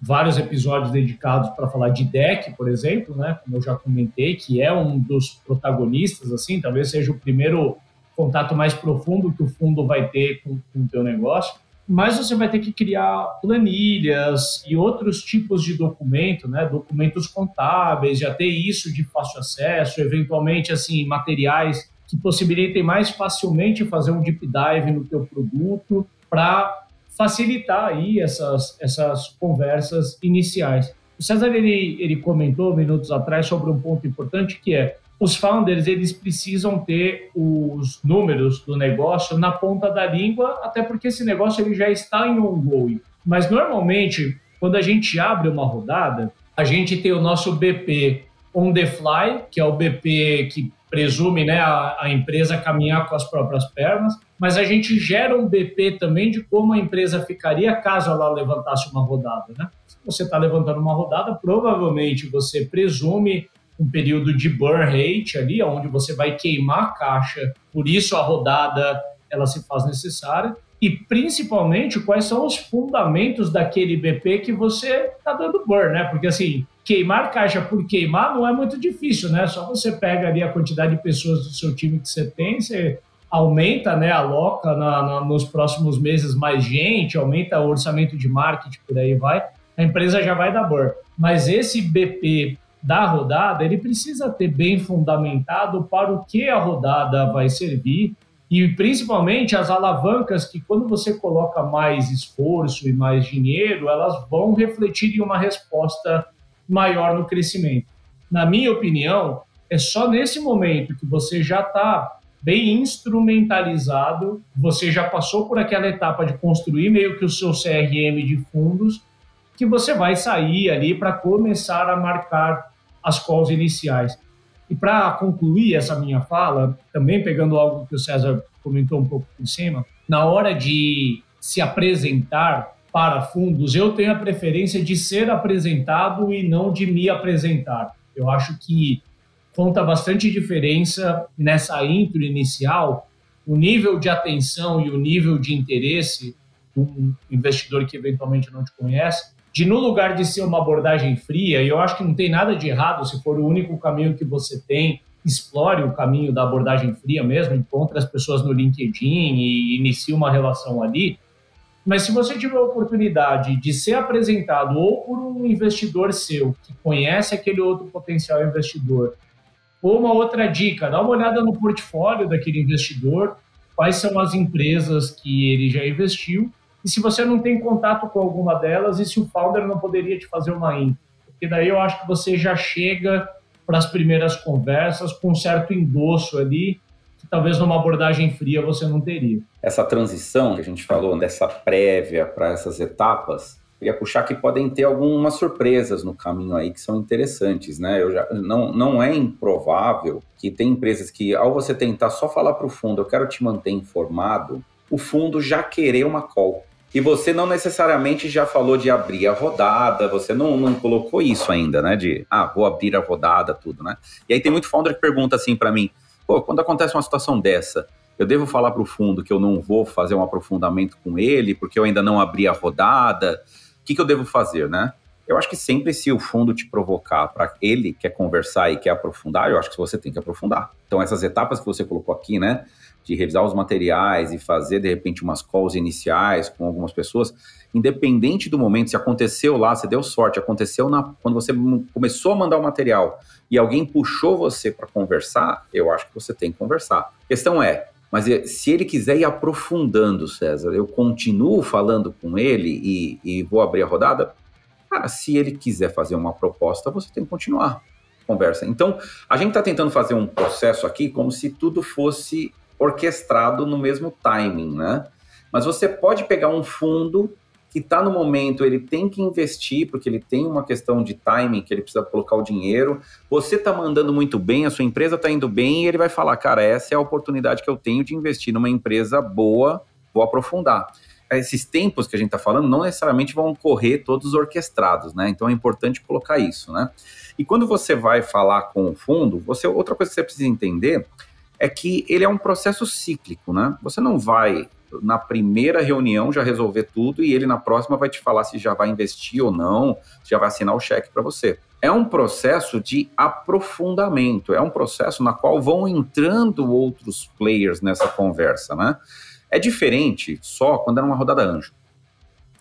vários episódios dedicados para falar de deck, por exemplo, né? Como eu já comentei, que é um dos protagonistas, assim, talvez seja o primeiro contato mais profundo que o fundo vai ter com, com o teu negócio, mas você vai ter que criar planilhas e outros tipos de documento, né? Documentos contábeis, já ter isso de fácil acesso, eventualmente assim materiais que possibilitem mais facilmente fazer um deep dive no teu produto para facilitar aí essas, essas conversas iniciais. O César ele, ele comentou minutos atrás sobre um ponto importante que é os founders eles precisam ter os números do negócio na ponta da língua, até porque esse negócio ele já está em ongoing. Mas normalmente, quando a gente abre uma rodada, a gente tem o nosso BP on the fly, que é o BP que presume né, a, a, empresa caminhar com as próprias pernas, mas a gente gera um BP também de como a empresa ficaria caso ela levantasse uma rodada. Né? Você está levantando uma rodada, provavelmente você presume um período de burn rate ali, onde você vai queimar a caixa, por isso a rodada ela se faz necessária, e principalmente quais são os fundamentos daquele BP que você está dando burn, né? Porque assim, queimar caixa por queimar não é muito difícil, né? Só você pega ali a quantidade de pessoas do seu time que você tem, você aumenta, né, aloca na, na, nos próximos meses mais gente, aumenta o orçamento de marketing, por aí vai, a empresa já vai dar burn. Mas esse BP da rodada, ele precisa ter bem fundamentado para o que a rodada vai servir e principalmente as alavancas que quando você coloca mais esforço e mais dinheiro, elas vão refletir em uma resposta maior no crescimento. Na minha opinião, é só nesse momento que você já está bem instrumentalizado, você já passou por aquela etapa de construir meio que o seu CRM de fundos, que você vai sair ali para começar a marcar as calls iniciais. E para concluir essa minha fala, também pegando algo que o César comentou um pouco por cima, na hora de se apresentar para fundos, eu tenho a preferência de ser apresentado e não de me apresentar. Eu acho que conta bastante diferença nessa intro inicial, o nível de atenção e o nível de interesse de um investidor que eventualmente não te conhece, de no lugar de ser uma abordagem fria, e eu acho que não tem nada de errado se for o único caminho que você tem, explore o caminho da abordagem fria mesmo, encontre as pessoas no LinkedIn e inicie uma relação ali. Mas se você tiver a oportunidade de ser apresentado ou por um investidor seu que conhece aquele outro potencial investidor, ou uma outra dica, dá uma olhada no portfólio daquele investidor, quais são as empresas que ele já investiu e se você não tem contato com alguma delas, e se o founder não poderia te fazer uma intro. Porque daí eu acho que você já chega para as primeiras conversas com um certo endosso ali, que talvez numa abordagem fria você não teria. Essa transição que a gente falou, dessa prévia para essas etapas, queria puxar que podem ter algumas surpresas no caminho aí que são interessantes, né? Eu já, não, não é improvável que tem empresas que, ao você tentar só falar para o fundo, eu quero te manter informado, o fundo já querer uma call. E você não necessariamente já falou de abrir a rodada, você não, não colocou isso ainda, né? De, ah, vou abrir a rodada, tudo, né? E aí tem muito founder que pergunta assim para mim, pô, quando acontece uma situação dessa, eu devo falar para o fundo que eu não vou fazer um aprofundamento com ele, porque eu ainda não abri a rodada? O que, que eu devo fazer, né? Eu acho que sempre se o fundo te provocar para ele quer conversar e quer aprofundar, eu acho que você tem que aprofundar. Então essas etapas que você colocou aqui, né? De revisar os materiais e fazer, de repente, umas calls iniciais com algumas pessoas, independente do momento, se aconteceu lá, você deu sorte, aconteceu na, quando você começou a mandar o material e alguém puxou você para conversar, eu acho que você tem que conversar. A questão é, mas é, se ele quiser ir aprofundando, César, eu continuo falando com ele e, e vou abrir a rodada? Cara, se ele quiser fazer uma proposta, você tem que continuar conversa. Então, a gente está tentando fazer um processo aqui como se tudo fosse orquestrado no mesmo timing, né? Mas você pode pegar um fundo que está no momento, ele tem que investir, porque ele tem uma questão de timing, que ele precisa colocar o dinheiro. Você está mandando muito bem, a sua empresa está indo bem, e ele vai falar, cara, essa é a oportunidade que eu tenho de investir numa empresa boa, vou aprofundar. Esses tempos que a gente está falando não necessariamente vão correr todos orquestrados, né? Então é importante colocar isso, né? E quando você vai falar com o fundo, você outra coisa que você precisa entender é que ele é um processo cíclico, né? Você não vai na primeira reunião já resolver tudo e ele na próxima vai te falar se já vai investir ou não, se já vai assinar o cheque para você. É um processo de aprofundamento, é um processo na qual vão entrando outros players nessa conversa, né? É diferente só quando é uma rodada anjo.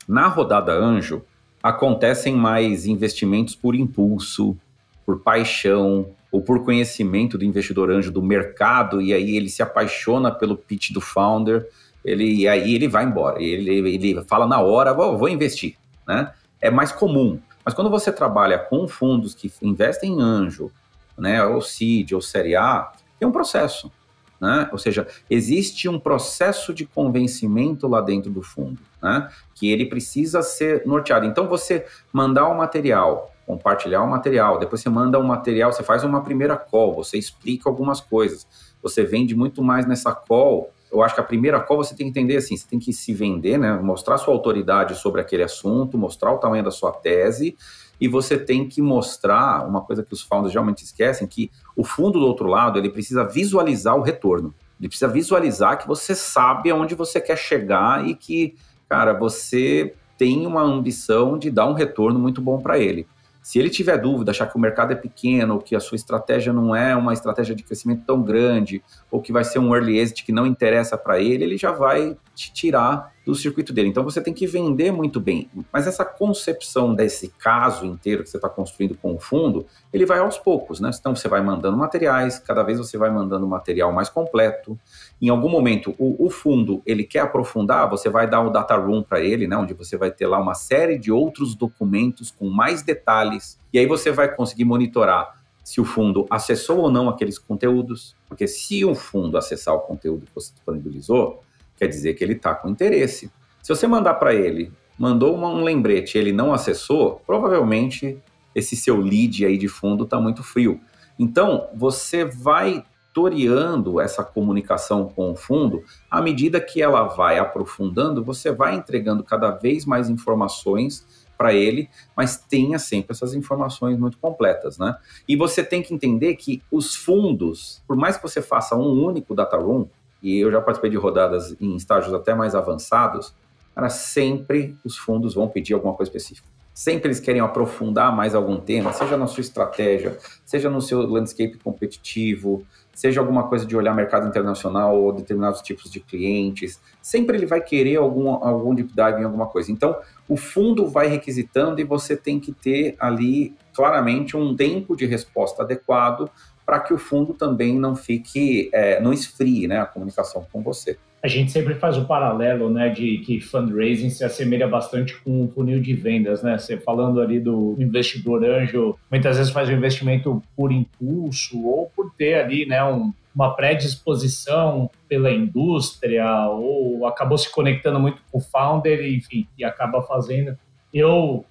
Na rodada anjo, acontecem mais investimentos por impulso, por paixão, ou por conhecimento do investidor anjo do mercado, e aí ele se apaixona pelo pitch do founder ele e aí ele vai embora. Ele, ele fala na hora, vou, vou investir, né? É mais comum. Mas quando você trabalha com fundos que investem em anjo, né, ou CID, ou Série A, tem um processo. Né? Ou seja, existe um processo de convencimento lá dentro do fundo, né? que ele precisa ser norteado. Então, você mandar o um material, compartilhar o material, depois você manda um material, você faz uma primeira call, você explica algumas coisas, você vende muito mais nessa call. Eu acho que a primeira call você tem que entender assim, você tem que se vender, né? mostrar sua autoridade sobre aquele assunto, mostrar o tamanho da sua tese, e você tem que mostrar uma coisa que os founders geralmente esquecem, que o fundo do outro lado, ele precisa visualizar o retorno. Ele precisa visualizar que você sabe aonde você quer chegar e que, cara, você tem uma ambição de dar um retorno muito bom para ele. Se ele tiver dúvida, achar que o mercado é pequeno, ou que a sua estratégia não é uma estratégia de crescimento tão grande, ou que vai ser um early exit que não interessa para ele, ele já vai te tirar do circuito dele. Então você tem que vender muito bem. Mas essa concepção desse caso inteiro que você está construindo com o fundo, ele vai aos poucos, né? Então você vai mandando materiais, cada vez você vai mandando material mais completo. Em algum momento, o, o fundo ele quer aprofundar, você vai dar o data room para ele, né? Onde você vai ter lá uma série de outros documentos com mais detalhes. E aí você vai conseguir monitorar se o fundo acessou ou não aqueles conteúdos, porque se o fundo acessar o conteúdo que você disponibilizou, quer dizer que ele está com interesse. Se você mandar para ele, mandou uma, um lembrete ele não acessou, provavelmente esse seu lead aí de fundo está muito frio. Então, você vai toreando essa comunicação com o fundo, à medida que ela vai aprofundando, você vai entregando cada vez mais informações para ele, mas tenha sempre essas informações muito completas, né? E você tem que entender que os fundos, por mais que você faça um único data room, e eu já participei de rodadas em estágios até mais avançados, cara, sempre os fundos vão pedir alguma coisa específica. Sempre eles querem aprofundar mais algum tema, seja na sua estratégia, seja no seu landscape competitivo, seja alguma coisa de olhar mercado internacional ou determinados tipos de clientes. Sempre ele vai querer algum, algum deep dive em alguma coisa. Então, o fundo vai requisitando e você tem que ter ali claramente um tempo de resposta adequado para que o fundo também não fique, é, não esfrie né, a comunicação com você. A gente sempre faz o paralelo, né, de que fundraising se assemelha bastante com o funil de vendas, né? Você falando ali do investidor anjo, muitas vezes faz o investimento por impulso ou por ter ali, né, um, uma predisposição pela indústria ou acabou se conectando muito com o founder, enfim, e acaba fazendo. Eu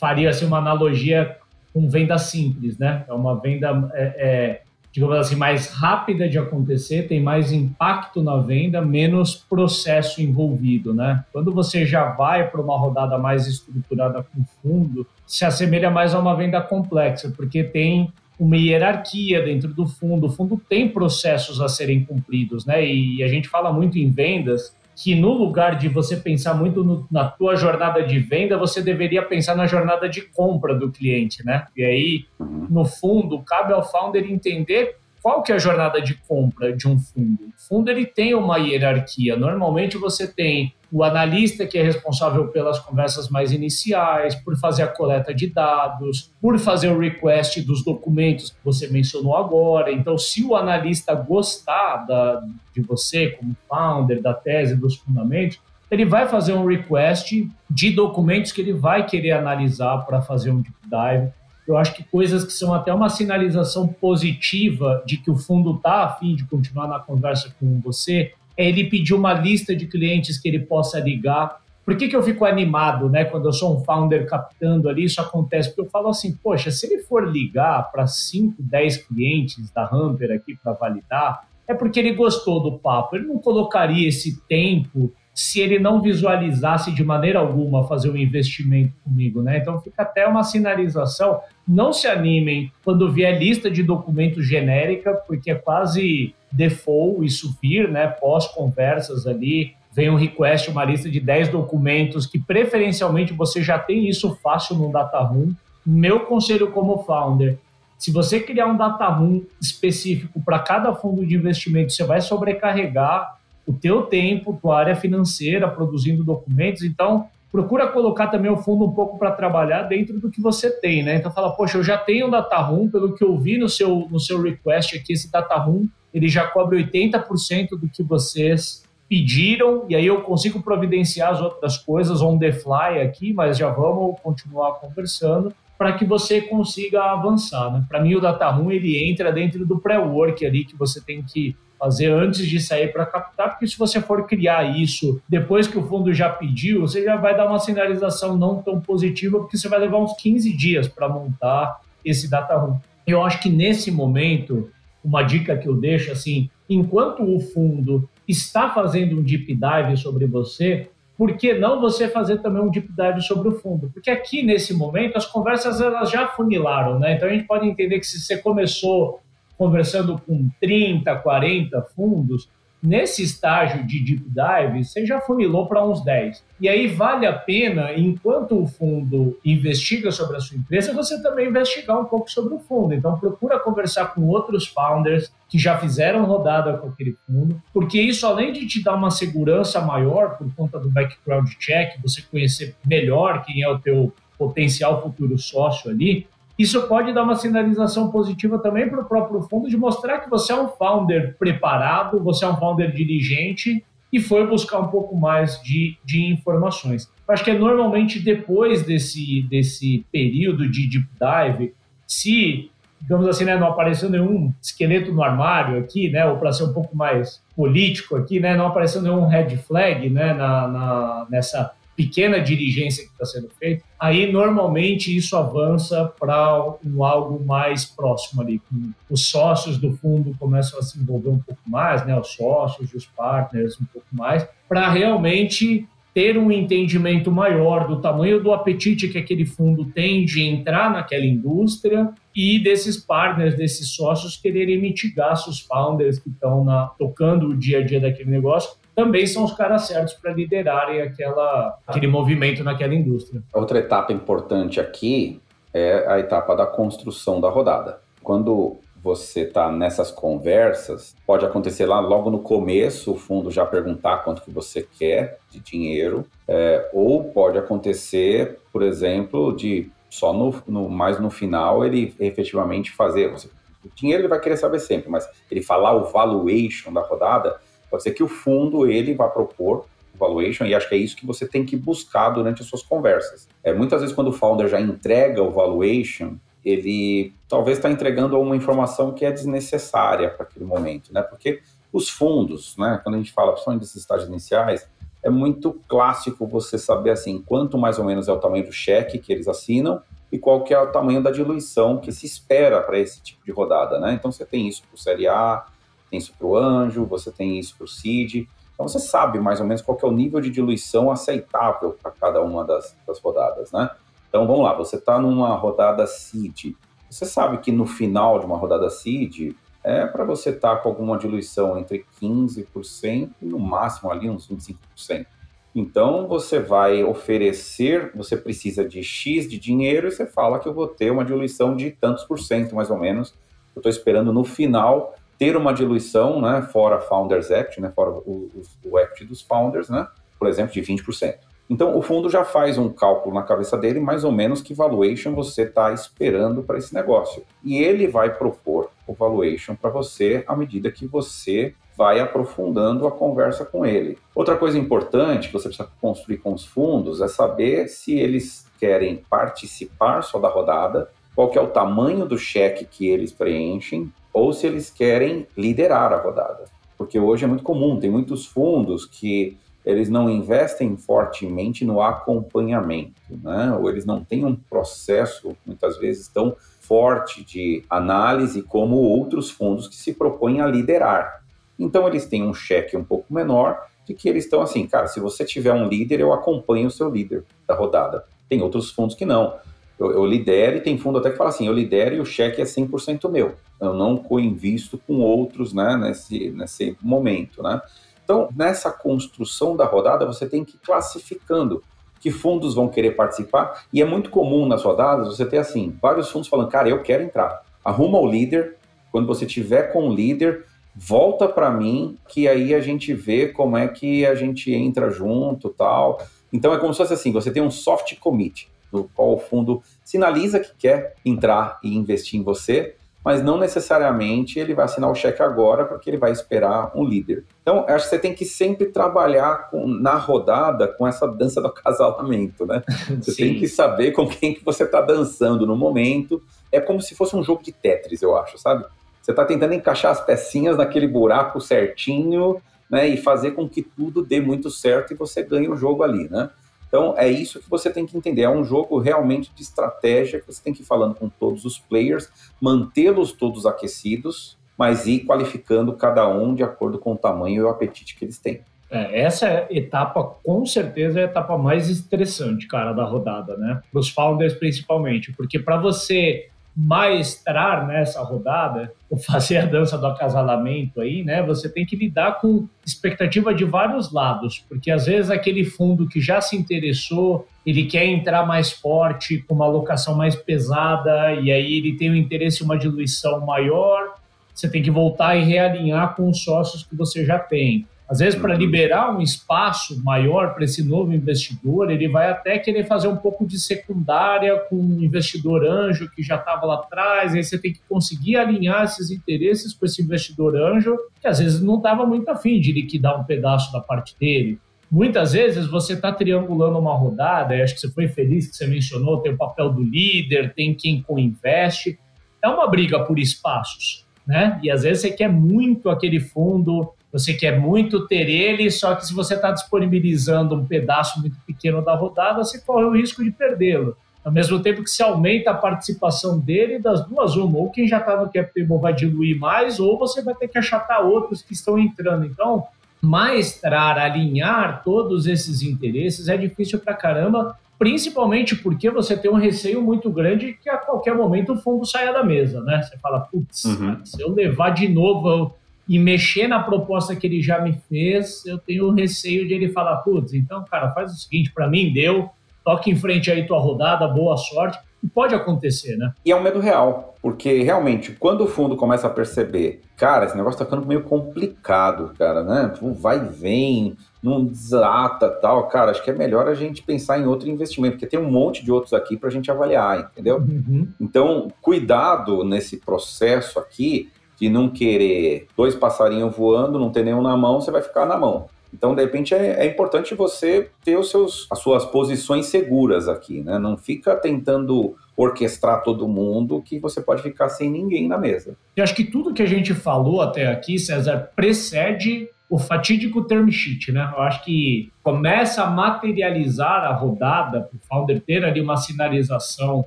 faria assim uma analogia com venda simples, né? É uma venda, é, é, digamos assim, mais rápida de acontecer, tem mais impacto na venda, menos processo envolvido, né? Quando você já vai para uma rodada mais estruturada com fundo, se assemelha mais a uma venda complexa, porque tem uma hierarquia dentro do fundo. O fundo tem processos a serem cumpridos, né? E a gente fala muito em vendas que no lugar de você pensar muito no, na tua jornada de venda, você deveria pensar na jornada de compra do cliente, né? E aí, uhum. no fundo, cabe ao founder entender qual que é a jornada de compra de um fundo. O fundo ele tem uma hierarquia. Normalmente você tem o analista que é responsável pelas conversas mais iniciais, por fazer a coleta de dados, por fazer o request dos documentos que você mencionou agora. Então, se o analista gostar da, de você como founder, da tese, dos fundamentos, ele vai fazer um request de documentos que ele vai querer analisar para fazer um deep dive. Eu acho que coisas que são até uma sinalização positiva de que o fundo está afim de continuar na conversa com você é ele pedir uma lista de clientes que ele possa ligar. Por que, que eu fico animado, né? Quando eu sou um founder captando ali, isso acontece. Porque eu falo assim, poxa, se ele for ligar para 5, 10 clientes da Hamper aqui para validar, é porque ele gostou do papo. Ele não colocaria esse tempo se ele não visualizasse de maneira alguma fazer um investimento comigo, né? Então fica até uma sinalização. Não se animem quando vier lista de documentos genérica, porque é quase default isso vir, né? Pós-conversas ali, vem um request, uma lista de 10 documentos que preferencialmente você já tem isso fácil no data room. Meu conselho como founder, se você criar um data room específico para cada fundo de investimento, você vai sobrecarregar o teu tempo, tua área financeira, produzindo documentos. Então, procura colocar também o fundo um pouco para trabalhar dentro do que você tem, né? Então, fala, poxa, eu já tenho um data room, pelo que eu vi no seu, no seu request aqui, esse data room, ele já cobre 80% do que vocês pediram, e aí eu consigo providenciar as outras coisas on the fly aqui, mas já vamos continuar conversando para que você consiga avançar. Né? Para mim, o Data Room ele entra dentro do pré-work ali que você tem que fazer antes de sair para captar, porque se você for criar isso depois que o fundo já pediu, você já vai dar uma sinalização não tão positiva, porque você vai levar uns 15 dias para montar esse data room. Eu acho que nesse momento, uma dica que eu deixo assim, enquanto o fundo está fazendo um deep dive sobre você, por que não você fazer também um deep dive sobre o fundo? Porque aqui, nesse momento, as conversas elas já funilaram, né? Então a gente pode entender que se você começou conversando com 30, 40 fundos, nesse estágio de deep dive, você já funilou para uns 10. E aí vale a pena, enquanto o fundo investiga sobre a sua empresa, você também investigar um pouco sobre o fundo. Então procura conversar com outros founders que já fizeram rodada com aquele fundo, porque isso além de te dar uma segurança maior por conta do background check, você conhecer melhor quem é o teu potencial futuro sócio ali, isso pode dar uma sinalização positiva também para o próprio fundo de mostrar que você é um founder preparado, você é um founder dirigente e foi buscar um pouco mais de, de informações. Acho que é normalmente depois desse, desse período de deep dive, se, digamos assim, né, não apareceu nenhum esqueleto no armário aqui, né, ou para ser um pouco mais político aqui, né, não apareceu nenhum red flag né, na, na nessa pequena dirigência que está sendo feita, aí normalmente isso avança para um algo mais próximo ali. Os sócios do fundo começam a se envolver um pouco mais, né? Os sócios, os partners um pouco mais, para realmente ter um entendimento maior do tamanho do apetite que aquele fundo tem de entrar naquela indústria e desses partners, desses sócios quererem mitigar seus founders que estão tocando o dia a dia daquele negócio também são os caras certos para liderarem aquela, aquele movimento naquela indústria. Outra etapa importante aqui é a etapa da construção da rodada. Quando você está nessas conversas, pode acontecer lá logo no começo o fundo já perguntar quanto que você quer de dinheiro, é, ou pode acontecer, por exemplo, de só no, no, mais no final ele efetivamente fazer. O dinheiro ele vai querer saber sempre, mas ele falar o valuation da rodada, Pode ser que o fundo ele vá propor valuation e acho que é isso que você tem que buscar durante as suas conversas. É, muitas vezes quando o founder já entrega o valuation, ele talvez está entregando uma informação que é desnecessária para aquele momento, né? Porque os fundos, né? Quando a gente fala, principalmente desses estágios iniciais, é muito clássico você saber assim quanto mais ou menos é o tamanho do cheque que eles assinam e qual que é o tamanho da diluição que se espera para esse tipo de rodada, né? Então você tem isso para o Série A, tem isso para o anjo, você tem isso para o CID. Então você sabe mais ou menos qual é o nível de diluição aceitável para cada uma das, das, rodadas, né? Então vamos lá, você está numa rodada CID. Você sabe que no final de uma rodada CID é para você estar tá com alguma diluição entre 15% e no máximo ali uns 25%. Então você vai oferecer, você precisa de X de dinheiro e você fala que eu vou ter uma diluição de tantos por cento mais ou menos. Eu estou esperando no final ter uma diluição, né, fora Founders Act, né, fora o, o, o Act dos Founders, né, por exemplo, de 20%. Então, o fundo já faz um cálculo na cabeça dele, mais ou menos que valuation você está esperando para esse negócio. E ele vai propor o valuation para você à medida que você vai aprofundando a conversa com ele. Outra coisa importante que você precisa construir com os fundos é saber se eles querem participar só da rodada, qual que é o tamanho do cheque que eles preenchem ou se eles querem liderar a rodada. Porque hoje é muito comum, tem muitos fundos que eles não investem fortemente no acompanhamento, né? ou eles não têm um processo, muitas vezes, tão forte de análise como outros fundos que se propõem a liderar. Então, eles têm um cheque um pouco menor de que eles estão assim, cara, se você tiver um líder, eu acompanho o seu líder da rodada. Tem outros fundos que não eu, eu lidero e tem fundo até que fala assim, eu lidero e o cheque é 100% meu. Eu não co-invisto com outros né, nesse, nesse momento. Né? Então, nessa construção da rodada, você tem que ir classificando que fundos vão querer participar. E é muito comum nas rodadas você ter assim, vários fundos falando, cara, eu quero entrar. Arruma o líder, quando você tiver com o líder, volta para mim, que aí a gente vê como é que a gente entra junto tal. Então é como se fosse assim, você tem um soft commit no qual o fundo sinaliza que quer entrar e investir em você, mas não necessariamente ele vai assinar o cheque agora porque ele vai esperar um líder. Então, acho que você tem que sempre trabalhar com, na rodada com essa dança do acasalamento, né? Você Sim. tem que saber com quem que você está dançando no momento. É como se fosse um jogo de Tetris, eu acho, sabe? Você está tentando encaixar as pecinhas naquele buraco certinho, né? E fazer com que tudo dê muito certo e você ganhe o jogo ali, né? Então, é isso que você tem que entender. É um jogo realmente de estratégia que você tem que ir falando com todos os players, mantê-los todos aquecidos, mas ir qualificando cada um de acordo com o tamanho e o apetite que eles têm. É, essa etapa, com certeza, é a etapa mais estressante, cara, da rodada, né? Para os founders, principalmente. Porque para você maestrar nessa rodada, ou fazer a dança do acasalamento aí, né? Você tem que lidar com expectativa de vários lados, porque às vezes aquele fundo que já se interessou, ele quer entrar mais forte, com uma alocação mais pesada, e aí ele tem um interesse em uma diluição maior, você tem que voltar e realinhar com os sócios que você já tem. Às vezes, para uhum. liberar um espaço maior para esse novo investidor, ele vai até querer fazer um pouco de secundária com um investidor anjo que já estava lá atrás. Aí você tem que conseguir alinhar esses interesses com esse investidor anjo, que às vezes não estava muito afim de liquidar um pedaço da parte dele. Muitas vezes você está triangulando uma rodada, e acho que você foi feliz que você mencionou, tem o papel do líder, tem quem co-investe. É uma briga por espaços, né? E às vezes você quer muito aquele fundo você quer muito ter ele, só que se você está disponibilizando um pedaço muito pequeno da rodada, você corre o risco de perdê-lo. Ao mesmo tempo que se aumenta a participação dele, das duas, uma, ou quem já está no cap table vai diluir mais, ou você vai ter que achatar outros que estão entrando. Então, maestrar, alinhar todos esses interesses é difícil pra caramba, principalmente porque você tem um receio muito grande que a qualquer momento o fundo saia da mesa, né? Você fala, putz, uhum. se eu levar de novo e mexer na proposta que ele já me fez, eu tenho receio de ele falar, putz, então, cara, faz o seguinte, para mim deu, toque em frente aí tua rodada, boa sorte. E pode acontecer, né? E é um medo real, porque realmente, quando o fundo começa a perceber, cara, esse negócio tá ficando meio complicado, cara, né? Tipo, vai e vem, não desata tal, cara, acho que é melhor a gente pensar em outro investimento, porque tem um monte de outros aqui para a gente avaliar, entendeu? Uhum. Então, cuidado nesse processo aqui, de não querer dois passarinhos voando, não ter nenhum na mão, você vai ficar na mão. Então, de repente, é, é, importante você ter os seus, as suas posições seguras aqui, né? Não fica tentando orquestrar todo mundo que você pode ficar sem ninguém na mesa. Eu acho que tudo que a gente falou até aqui, César, precede o fatídico term sheet, né? Eu acho que começa a materializar a rodada para o founder ter ali uma sinalização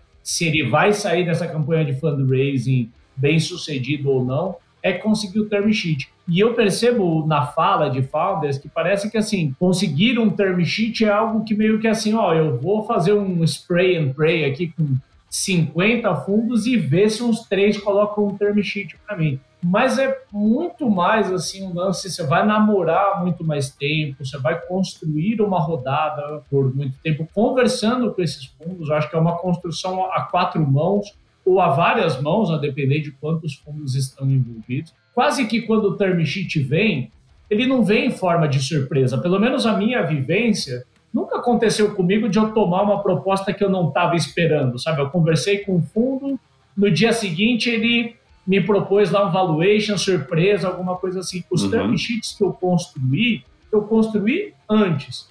se ele vai sair dessa campanha de fundraising bem sucedido ou não, é conseguir o term sheet. E eu percebo na fala de founders que parece que assim, conseguir um term sheet é algo que meio que assim, ó, eu vou fazer um spray and pray aqui com 50 fundos e ver se uns três colocam um term sheet para mim. Mas é muito mais assim um lance, você vai namorar muito mais tempo, você vai construir uma rodada por muito tempo conversando com esses fundos. Eu acho que é uma construção a quatro mãos ou a várias mãos, a depender de quantos fundos estão envolvidos. Quase que quando o term sheet vem, ele não vem em forma de surpresa. Pelo menos a minha vivência nunca aconteceu comigo de eu tomar uma proposta que eu não estava esperando, sabe? Eu conversei com o fundo, no dia seguinte ele me propôs lá um valuation, surpresa, alguma coisa assim. Os uhum. term sheets que eu construí, eu construí antes.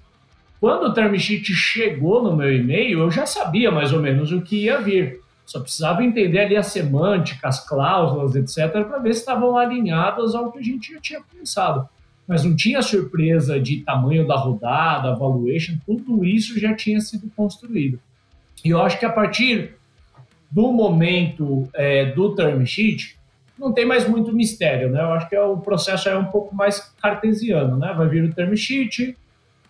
Quando o term sheet chegou no meu e-mail, eu já sabia mais ou menos o que ia vir. Só precisava entender ali a semântica, as cláusulas, etc., para ver se estavam alinhadas ao que a gente já tinha pensado. Mas não tinha surpresa de tamanho da rodada, valuation, tudo isso já tinha sido construído. E eu acho que a partir do momento é, do term sheet, não tem mais muito mistério, né? Eu acho que é, o processo é um pouco mais cartesiano, né? Vai vir o term sheet,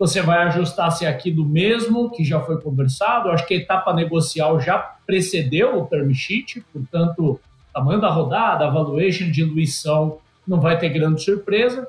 você vai ajustar se é aquilo mesmo que já foi conversado. Acho que a etapa negocial já precedeu o term sheet, portanto, tamanho da rodada, a valuation, diluição, não vai ter grande surpresa.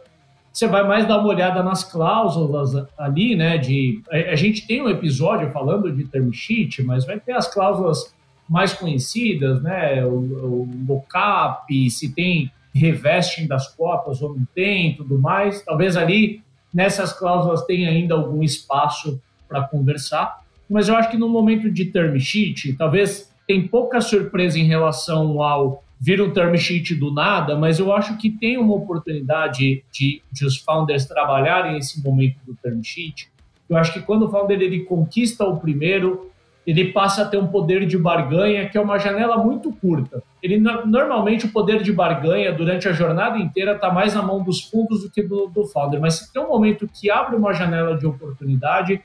Você vai mais dar uma olhada nas cláusulas ali, né? De a, gente tem um episódio falando de term sheet, mas vai ter as cláusulas mais conhecidas, né? O, o lockup, se tem revesting das cotas ou não tem, tudo mais. Talvez ali Nessas cláusulas tem ainda algum espaço para conversar, mas eu acho que no momento de term sheet, talvez tem pouca surpresa em relação ao vira um term sheet do nada, mas eu acho que tem uma oportunidade de, de os founders trabalharem esse momento do term sheet. Eu acho que quando o founder ele conquista o primeiro, ele passa a ter um poder de barganha que é uma janela muito curta. Ele normalmente o poder de barganha durante a jornada inteira está mais na mão dos fundos do que do, do founder. Mas se tem um momento que abre uma janela de oportunidade,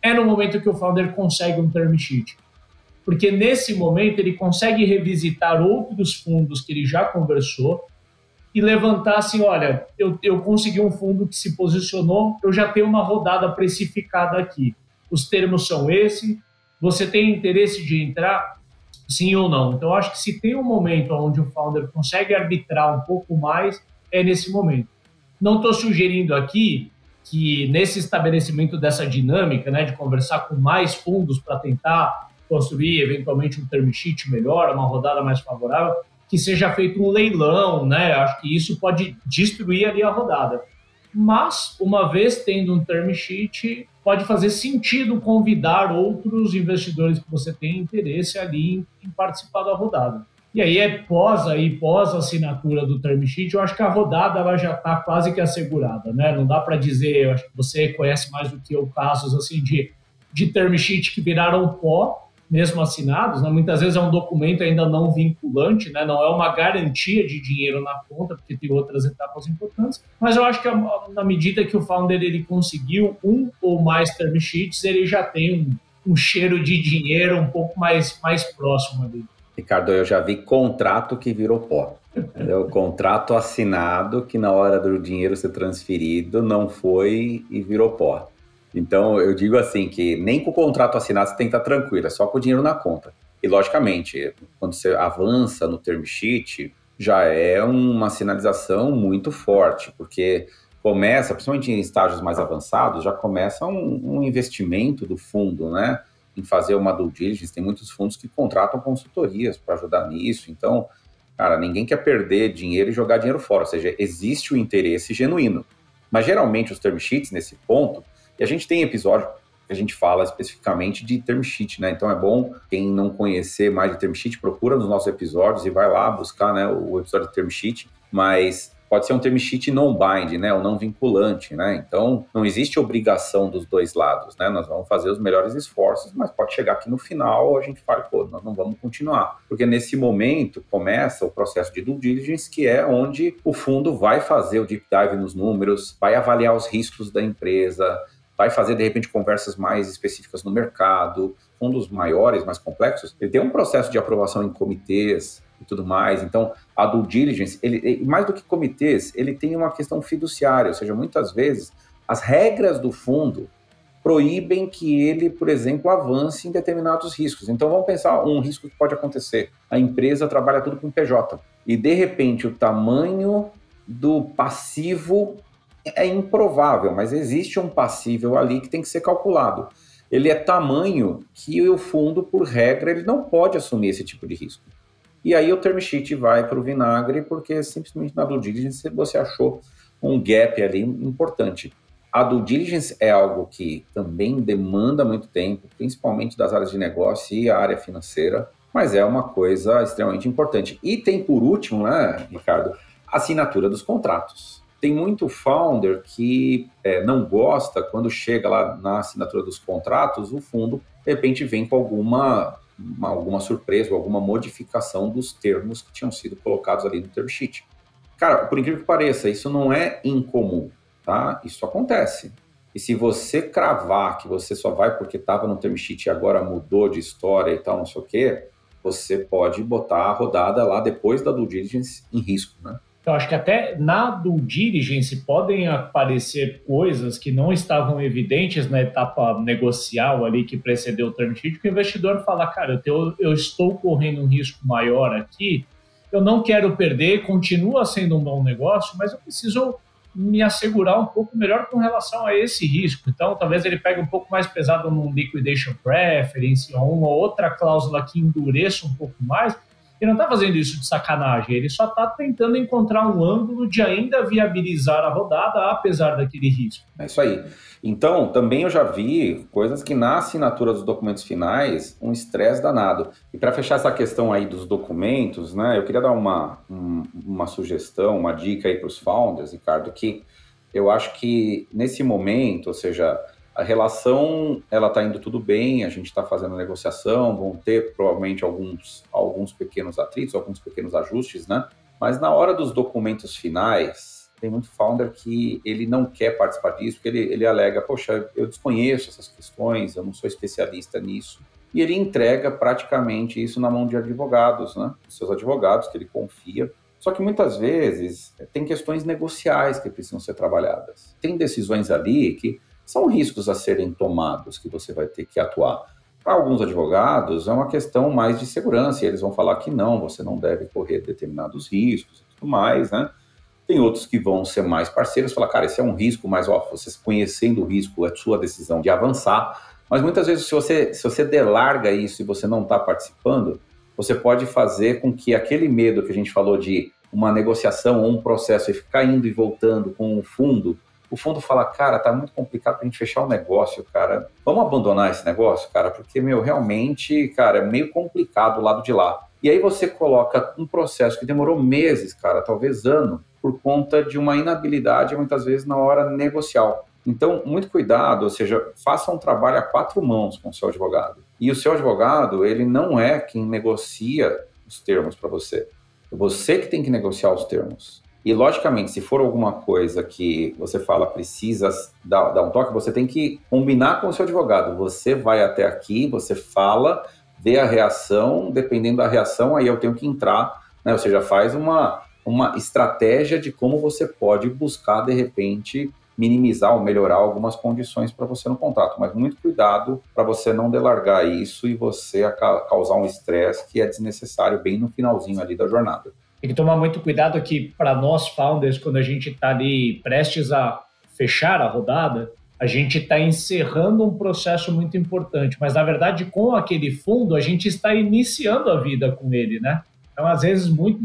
é no momento que o founder consegue um term sheet. Porque nesse momento ele consegue revisitar outros fundos que ele já conversou e levantar assim, olha, eu, eu consegui um fundo que se posicionou, eu já tenho uma rodada precificada aqui. Os termos são esse, você tem interesse de entrar? Sim ou não? Então, acho que se tem um momento onde o founder consegue arbitrar um pouco mais, é nesse momento. Não estou sugerindo aqui que nesse estabelecimento dessa dinâmica, né, de conversar com mais fundos para tentar construir eventualmente um term sheet melhor, uma rodada mais favorável, que seja feito um leilão, né? Acho que isso pode destruir ali a rodada. Mas, uma vez tendo um term sheet, pode fazer sentido convidar outros investidores que você tem interesse ali em, participar da rodada. E aí é pós aí pós assinatura do term sheet, eu acho que a rodada ela já está quase que assegurada, né? Não dá para dizer, eu acho que você conhece mais do que eu casos assim de de term sheet que viraram pó, mesmo assinados, né? muitas vezes é um documento ainda não vinculante, né? não é uma garantia de dinheiro na conta, porque tem outras etapas importantes, mas eu acho que na medida que o founder ele conseguiu um ou mais term sheets, ele já tem um, um cheiro de dinheiro um pouco mais, mais próximo ali. Ricardo, eu já vi contrato que virou pó. o contrato assinado que na hora do dinheiro ser transferido não foi e virou pó. Então, eu digo assim que nem com o contrato assinado você tem que estar tranquilo, é só com o dinheiro na conta. E, logicamente, quando você avança no term sheet, já é uma sinalização muito forte, porque começa, principalmente em estágios mais avançados, já começa um, um investimento do fundo, né? Em fazer uma due diligence. Tem muitos fundos que contratam consultorias para ajudar nisso. Então, cara, ninguém quer perder dinheiro e jogar dinheiro fora. Ou seja, existe o interesse genuíno. Mas geralmente os term sheets, nesse ponto, e a gente tem episódio que a gente fala especificamente de term sheet, né? Então é bom quem não conhecer mais de term sheet, procura nos nossos episódios e vai lá buscar né, o episódio de term sheet, mas pode ser um term sheet non-bind, né, ou não vinculante, né? Então, não existe obrigação dos dois lados, né? Nós vamos fazer os melhores esforços, mas pode chegar aqui no final a gente fala, pô, nós não vamos continuar. Porque nesse momento começa o processo de due diligence, que é onde o fundo vai fazer o deep dive nos números, vai avaliar os riscos da empresa, vai fazer, de repente, conversas mais específicas no mercado, fundos maiores, mais complexos, ele tem um processo de aprovação em comitês e tudo mais. Então, a due diligence, ele, mais do que comitês, ele tem uma questão fiduciária, ou seja, muitas vezes as regras do fundo proíbem que ele, por exemplo, avance em determinados riscos. Então, vamos pensar um risco que pode acontecer. A empresa trabalha tudo com PJ e, de repente, o tamanho do passivo é improvável, mas existe um passível ali que tem que ser calculado. Ele é tamanho que o fundo, por regra, ele não pode assumir esse tipo de risco. E aí o term sheet vai para o vinagre porque simplesmente na due diligence você achou um gap ali importante. A due diligence é algo que também demanda muito tempo, principalmente das áreas de negócio e a área financeira, mas é uma coisa extremamente importante. E tem por último, né, Ricardo, a assinatura dos contratos tem muito founder que é, não gosta quando chega lá na assinatura dos contratos, o fundo de repente vem com alguma, uma, alguma surpresa, alguma modificação dos termos que tinham sido colocados ali no term sheet. Cara, por incrível que pareça, isso não é incomum, tá? Isso acontece. E se você cravar que você só vai porque estava no term sheet e agora mudou de história e tal, não sei o quê, você pode botar a rodada lá depois da due diligence em risco, né? Eu acho que até na due diligence podem aparecer coisas que não estavam evidentes na etapa negocial ali que precedeu o term sheet, que o investidor fala, cara, eu, eu estou correndo um risco maior aqui, eu não quero perder, continua sendo um bom negócio, mas eu preciso me assegurar um pouco melhor com relação a esse risco. Então, talvez ele pegue um pouco mais pesado num liquidation preference ou uma outra cláusula que endureça um pouco mais, Ele não está fazendo isso de sacanagem, ele só está tentando encontrar um ângulo de ainda viabilizar a rodada, apesar daquele risco. É isso aí. Então, também eu já vi coisas que na assinatura dos documentos finais, um estresse danado. E para fechar essa questão aí dos documentos, né, eu queria dar uma, um, uma sugestão, uma dica aí para os founders, Ricardo, que eu acho que nesse momento, ou seja, a relação ela está indo tudo bem, a gente está fazendo negociação, vão ter provavelmente alguns, alguns pequenos atritos, alguns pequenos ajustes, né? Mas na hora dos documentos finais, tem muito founder que ele não quer participar disso, porque ele, ele alega, poxa, eu desconheço essas questões, eu não sou especialista nisso. E ele entrega praticamente isso na mão de advogados, né? Seus advogados, que ele confia. Só que muitas vezes tem questões negociais que precisam ser trabalhadas. Tem decisões ali que são riscos a serem tomados que você vai ter que atuar. Para alguns advogados, é uma questão mais de segurança, e eles vão falar que não, você não deve correr determinados riscos e tudo mais, né? Tem outros que vão ser mais parceiros, falar, cara, esse é um risco, mas ó, você conhecendo o risco, é sua decisão de avançar. Mas muitas vezes, se você, se você delarga isso e você não está participando, você pode fazer com que aquele medo que a gente falou de uma negociação ou um processo e ficar indo e voltando com o fundo, o fundo fala, cara, tá muito complicado pra gente fechar o negócio, cara. Vamos abandonar esse negócio, cara, porque, meu, realmente, cara, é meio complicado o lado de lá. E aí você coloca um processo que demorou meses, cara, talvez ano, por conta de uma inabilidade, muitas vezes, na hora negocial. Então, muito cuidado, ou seja, faça um trabalho a quatro mãos com o seu advogado. E o seu advogado, ele não é quem negocia os termos para você. É você que tem que negociar os termos. E, logicamente, se for alguma coisa que você fala precisa dar, dar, um toque, você tem que combinar com o seu advogado. Você vai até aqui, você fala, vê a reação, dependendo da reação, aí eu tenho que entrar, né? Ou seja, faz uma, uma estratégia de como você pode buscar, de repente, minimizar ou melhorar algumas condições para você no contrato. Mas muito cuidado para você não delargar isso e você causar um estresse que é desnecessário bem no finalzinho ali da jornada tem que tomar muito cuidado aqui para nós founders, quando a gente está ali prestes a fechar a rodada, a gente está encerrando um processo muito importante, mas na verdade com aquele fundo a gente está iniciando a vida com ele, né? Então, às vezes, muito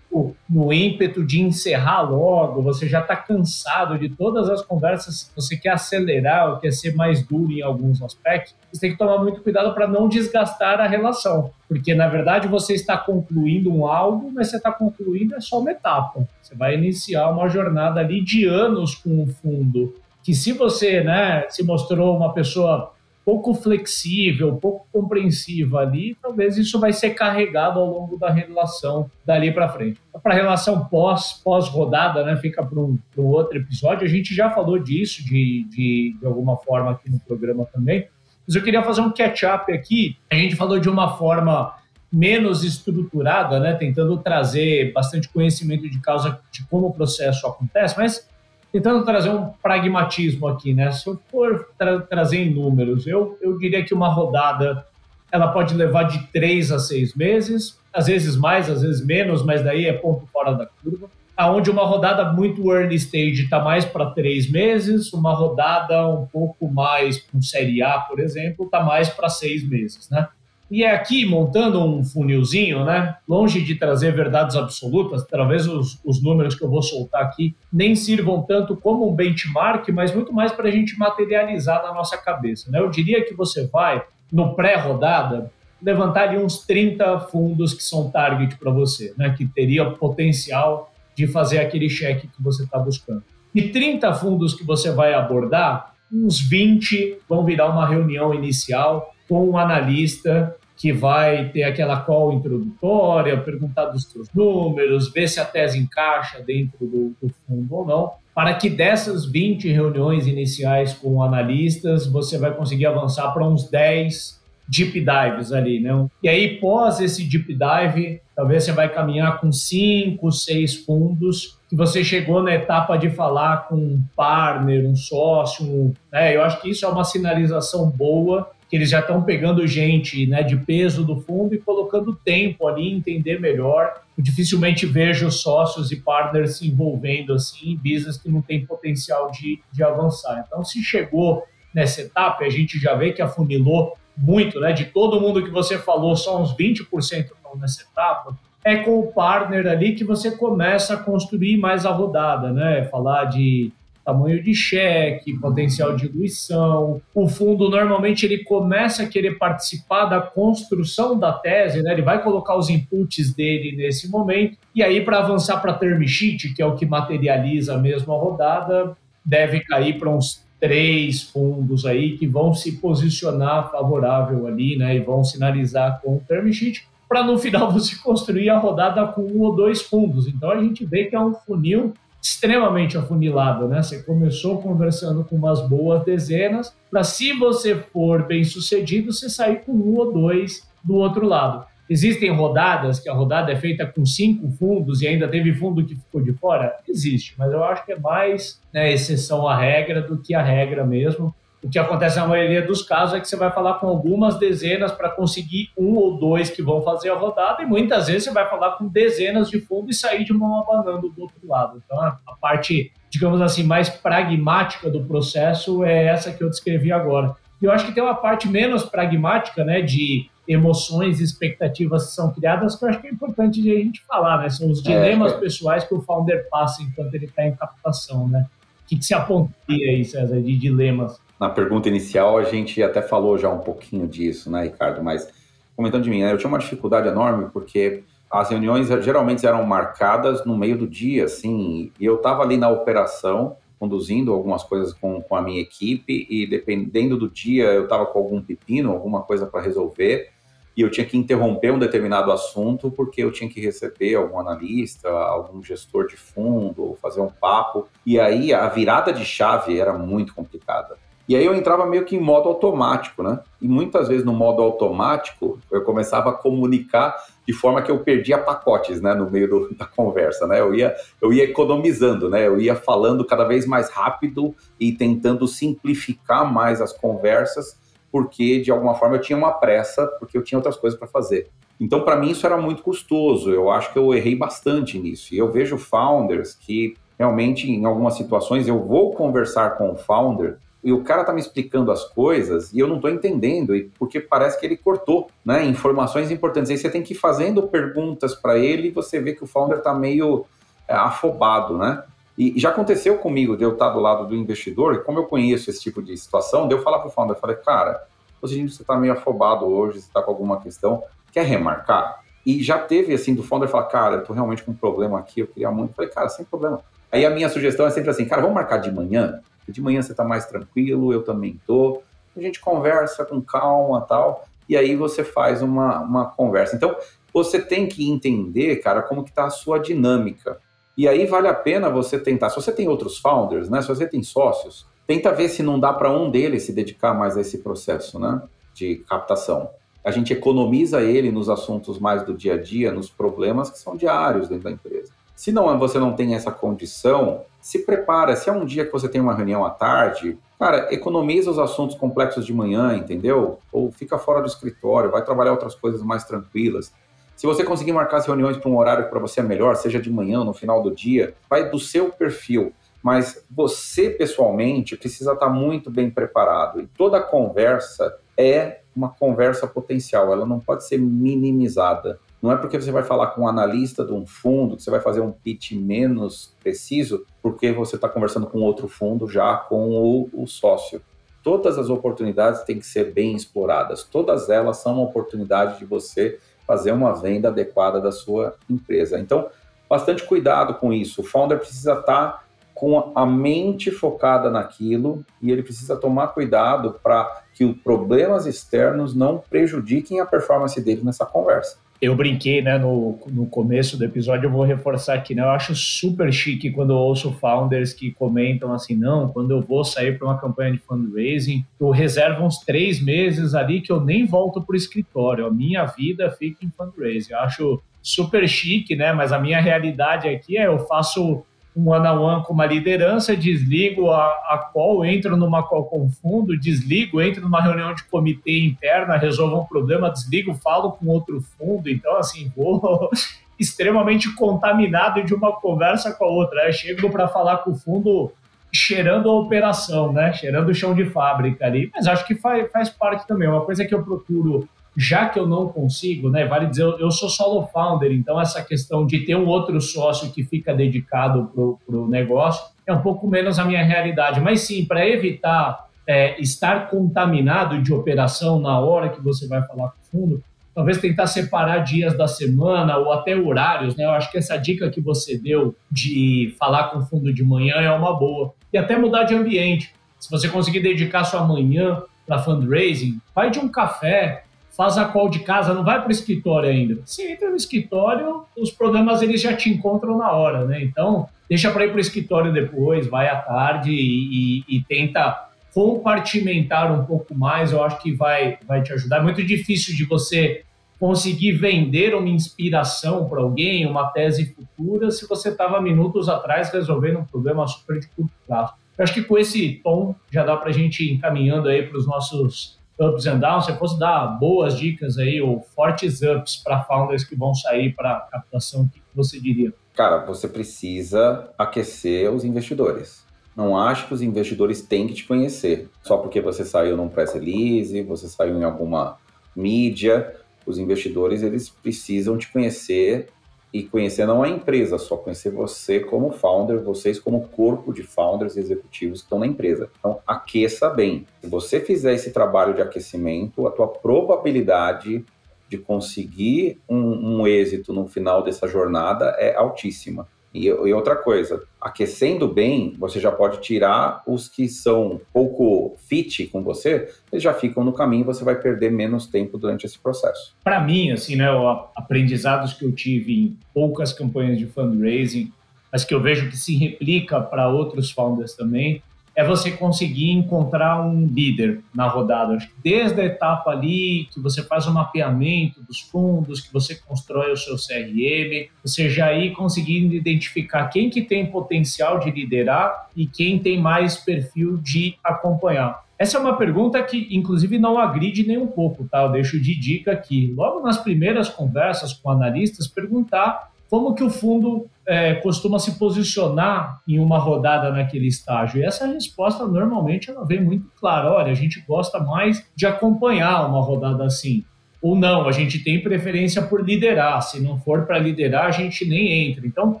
no ímpeto de encerrar logo, você já está cansado de todas as conversas, você quer acelerar ou quer ser mais duro em alguns aspectos, você tem que tomar muito cuidado para não desgastar a relação. Porque, na verdade, você está concluindo um algo, mas você está concluindo é só uma etapa. Você vai iniciar uma jornada ali de anos com o fundo. Que se você né, se mostrou uma pessoa pouco flexível, pouco compreensiva ali, talvez isso vai ser carregado ao longo da relação dali para frente. Para a relação pós, pós-rodada, né, fica para um, um, outro episódio, a gente já falou disso de, de, de alguma forma aqui no programa também, mas eu queria fazer um catch-up aqui. A gente falou de uma forma menos estruturada, né, tentando trazer bastante conhecimento de causa de como o processo acontece, mas tentando trazer um pragmatismo aqui, né? Se eu for tra trazer em números, eu, eu diria que uma rodada ela pode levar de três a seis meses, às vezes mais, às vezes menos, mas daí é ponto fora da curva. Aonde uma rodada muito early stage está mais para três meses, uma rodada um pouco mais com série A, por exemplo, está mais para seis meses, né? E é aqui, montando um funilzinho, né? Longe de trazer verdades absolutas, talvez os, os números que eu vou soltar aqui nem sirvam tanto como um benchmark, mas muito mais para a gente materializar na nossa cabeça. Né? Eu diria que você vai, no pré-rodada, levantar ali uns 30 fundos que são target para você, né? Que teria potencial de fazer aquele cheque que você está buscando. E 30 fundos que você vai abordar, uns 20 vão virar uma reunião inicial com um analista que vai ter aquela call introdutória, perguntar dos seus números, ver se a tese encaixa dentro do, do, fundo ou não, para que dessas 20 reuniões iniciais com analistas, você vai conseguir avançar para uns 10 deep dives ali, né? E aí, pós esse deep dive, talvez você vai caminhar com 5, 6 fundos, que você chegou na etapa de falar com um partner, um sócio, um, né? Eu acho que isso é uma sinalização boa que eles já estão pegando gente né, de peso do fundo e colocando tempo ali, entender melhor. Eu dificilmente vejo sócios e partners se envolvendo assim em business que não tem potencial de, de avançar. Então, se chegou nessa etapa, a gente já vê que afunilou muito, né? De todo mundo que você falou, só uns 20% estão nessa etapa. é com o partner ali que você começa a construir mais a rodada, né? Falar de tamanho de cheque, potencial de diluição. O fundo normalmente ele começa a querer participar da construção da tese, né? Ele vai colocar os inputs dele nesse momento e aí para avançar para term sheet, que é o que materializa mesmo a rodada, deve cair para uns três fundos aí que vão se posicionar favorável ali, né? E vão sinalizar com o term sheet para no final você construir a rodada com um ou dois fundos. Então a gente vê que é um funil extremamente afunilado, né? Você começou conversando com umas boas dezenas, para se você for bem sucedido, você sair com um ou dois do outro lado. Existem rodadas que a rodada é feita com cinco fundos e ainda teve fundo que ficou de fora? Existe, mas eu acho que é mais né, exceção à regra do que a regra mesmo. O que acontece na maioria dos casos é que você vai falar com algumas dezenas para conseguir um ou dois que vão fazer a rodada, e muitas vezes você vai falar com dezenas de fundos e sair de mão abanando do outro lado. Então, a parte, digamos assim, mais pragmática do processo é essa que eu descrevi agora. E eu acho que tem uma parte menos pragmática, né, de emoções e expectativas que são criadas, que eu acho que é importante a gente falar, né? São os é, dilemas é, é. pessoais que o founder passa enquanto ele está em captação, né? O que, que se apontaria aí, César, de dilemas? Na pergunta inicial, a gente até falou já um pouquinho disso, né, Ricardo? Mas comentando de mim, né, eu tinha uma dificuldade enorme porque as reuniões geralmente eram marcadas no meio do dia, assim, e eu estava ali na operação, conduzindo algumas coisas com, com a minha equipe, e dependendo do dia eu estava com algum pepino, alguma coisa para resolver, e eu tinha que interromper um determinado assunto porque eu tinha que receber algum analista, algum gestor de fundo, ou fazer um papo, e aí a virada de chave era muito complicada e aí eu entrava meio que em modo automático, né? E muitas vezes no modo automático eu começava a comunicar de forma que eu perdia pacotes, né, no meio do, da conversa, né? Eu ia, eu ia economizando, né? Eu ia falando cada vez mais rápido e tentando simplificar mais as conversas, porque de alguma forma eu tinha uma pressa, porque eu tinha outras coisas para fazer. Então, para mim, isso era muito custoso. Eu acho que eu errei bastante nisso. E eu vejo founders que realmente, em algumas situações, eu vou conversar com o founder e o cara tá me explicando as coisas e eu não tô entendendo, porque parece que ele cortou, né, informações importantes. Aí você tem que ir fazendo perguntas para ele e você vê que o founder tá meio é, afobado, né? E já aconteceu comigo de eu estar do lado do investidor, e como eu conheço esse tipo de situação, de eu falar pro founder, falei, cara, você está meio afobado hoje, você está com alguma questão, quer remarcar? E já teve, assim, do founder falar, cara, eu tô realmente com um problema aqui, eu queria muito. Eu falei, cara, sem problema. Aí a minha sugestão é sempre assim, cara, vamos marcar de manhã? de manhã você está mais tranquilo, eu também tô. A gente conversa com calma tal, e aí você faz uma, uma conversa. Então, você tem que entender, cara, como que está a sua dinâmica. E aí vale a pena você tentar. Se você tem outros founders, né? Se você tem sócios, tenta ver se não dá para um deles se dedicar mais a esse processo, né? De captação. A gente economiza ele nos assuntos mais do dia a dia, nos problemas que são diários dentro da empresa. Se não você não tem essa condição, se prepara. Se é um dia que você tem uma reunião à tarde, cara, economiza os assuntos complexos de manhã, entendeu? Ou fica fora do escritório, vai trabalhar outras coisas mais tranquilas. Se você conseguir marcar as reuniões para um horário que para você é melhor, seja de manhã, no final do dia, vai do seu perfil. Mas você, pessoalmente, precisa estar muito bem preparado. E toda conversa é uma conversa potencial, ela não pode ser minimizada. Não é porque você vai falar com um analista de um fundo que você vai fazer um pitch menos preciso, porque você está conversando com outro fundo já com o, o sócio. Todas as oportunidades têm que ser bem exploradas. Todas elas são uma oportunidade de você fazer uma venda adequada da sua empresa. Então, bastante cuidado com isso. O founder precisa estar tá com a mente focada naquilo e ele precisa tomar cuidado para que os problemas externos não prejudiquem a performance dele nessa conversa eu brinquei, né, no, no começo do episódio, eu vou reforçar aqui, né, eu acho super chique quando eu ouço founders que comentam assim, não, quando eu vou sair para uma campanha de fundraising, eu reservo uns três meses ali que eu nem volto para o escritório, a minha vida fica em fundraising, eu acho super chique, né, mas a minha realidade aqui é eu faço um one-on-one com uma liderança, desligo a, a call, entro numa call com fundo, desligo, entro numa reunião de comitê interna, resolvo um problema, desligo, falo com outro fundo. Então, assim, vou extremamente contaminado de uma conversa com a outra. Eu chego para falar com o fundo cheirando a operação, né? Cheirando o chão de fábrica ali. Mas acho que faz, faz parte também. Uma coisa que eu procuro já que eu não consigo, né, vale dizer, eu, sou solo founder, então essa questão de ter um outro sócio que fica dedicado para o negócio é um pouco menos a minha realidade. Mas sim, para evitar é, estar contaminado de operação na hora que você vai falar com o fundo, talvez tentar separar dias da semana ou até horários, né? Eu acho que essa dica que você deu de falar com o fundo de manhã é uma boa. E até mudar de ambiente. Se você conseguir dedicar sua manhã para fundraising, vai de um café, faz a call de casa, não vai para o escritório ainda. Você entra no escritório, os problemas eles já te encontram na hora, né? Então, deixa para ir para o escritório depois, vai à tarde e, e, e, tenta compartimentar um pouco mais, eu acho que vai, vai te ajudar. É muito difícil de você conseguir vender uma inspiração para alguém, uma tese futura, se você estava minutos atrás resolvendo um problema super de curto prazo. Eu acho que com esse tom já dá para a gente ir encaminhando aí para os nossos ups and downs. Se eu fosse dar boas dicas aí, ou fortes ups para founders que vão sair para captação, o que você diria? Cara, você precisa aquecer os investidores. Não acho que os investidores têm que te conhecer. Só porque você saiu num press release, você saiu em alguma mídia, os investidores eles precisam te conhecer e conhecer não a empresa, só conhecer você como founder, vocês como corpo de founders e executivos que estão na empresa. Então, aqueça bem. Se você fizer esse trabalho de aquecimento, a tua probabilidade de conseguir um, um êxito no final dessa jornada é altíssima. E, e, outra coisa, aquecendo bem, você já pode tirar os que são pouco fit com você, eles já ficam no caminho, você vai perder menos tempo durante esse processo. Para mim, assim, né, aprendizados que eu tive em poucas campanhas de fundraising, mas que eu vejo que se replica para outros founders também, é você conseguir encontrar um líder na rodada. Acho que desde a etapa ali que você faz o mapeamento dos fundos, que você constrói o seu CRM, você já ir conseguindo identificar quem que tem potencial de liderar e quem tem mais perfil de acompanhar. Essa é uma pergunta que, inclusive, não agride nem um pouco, tá? Eu deixo de dica aqui. Logo nas primeiras conversas com analistas, perguntar como que o fundo é, costuma se posicionar em uma rodada naquele estágio? E essa resposta normalmente ela vem muito clara. Olha, a gente gosta mais de acompanhar uma rodada assim ou não, a gente tem preferência por liderar. Se não for para liderar, a gente nem entra. Então,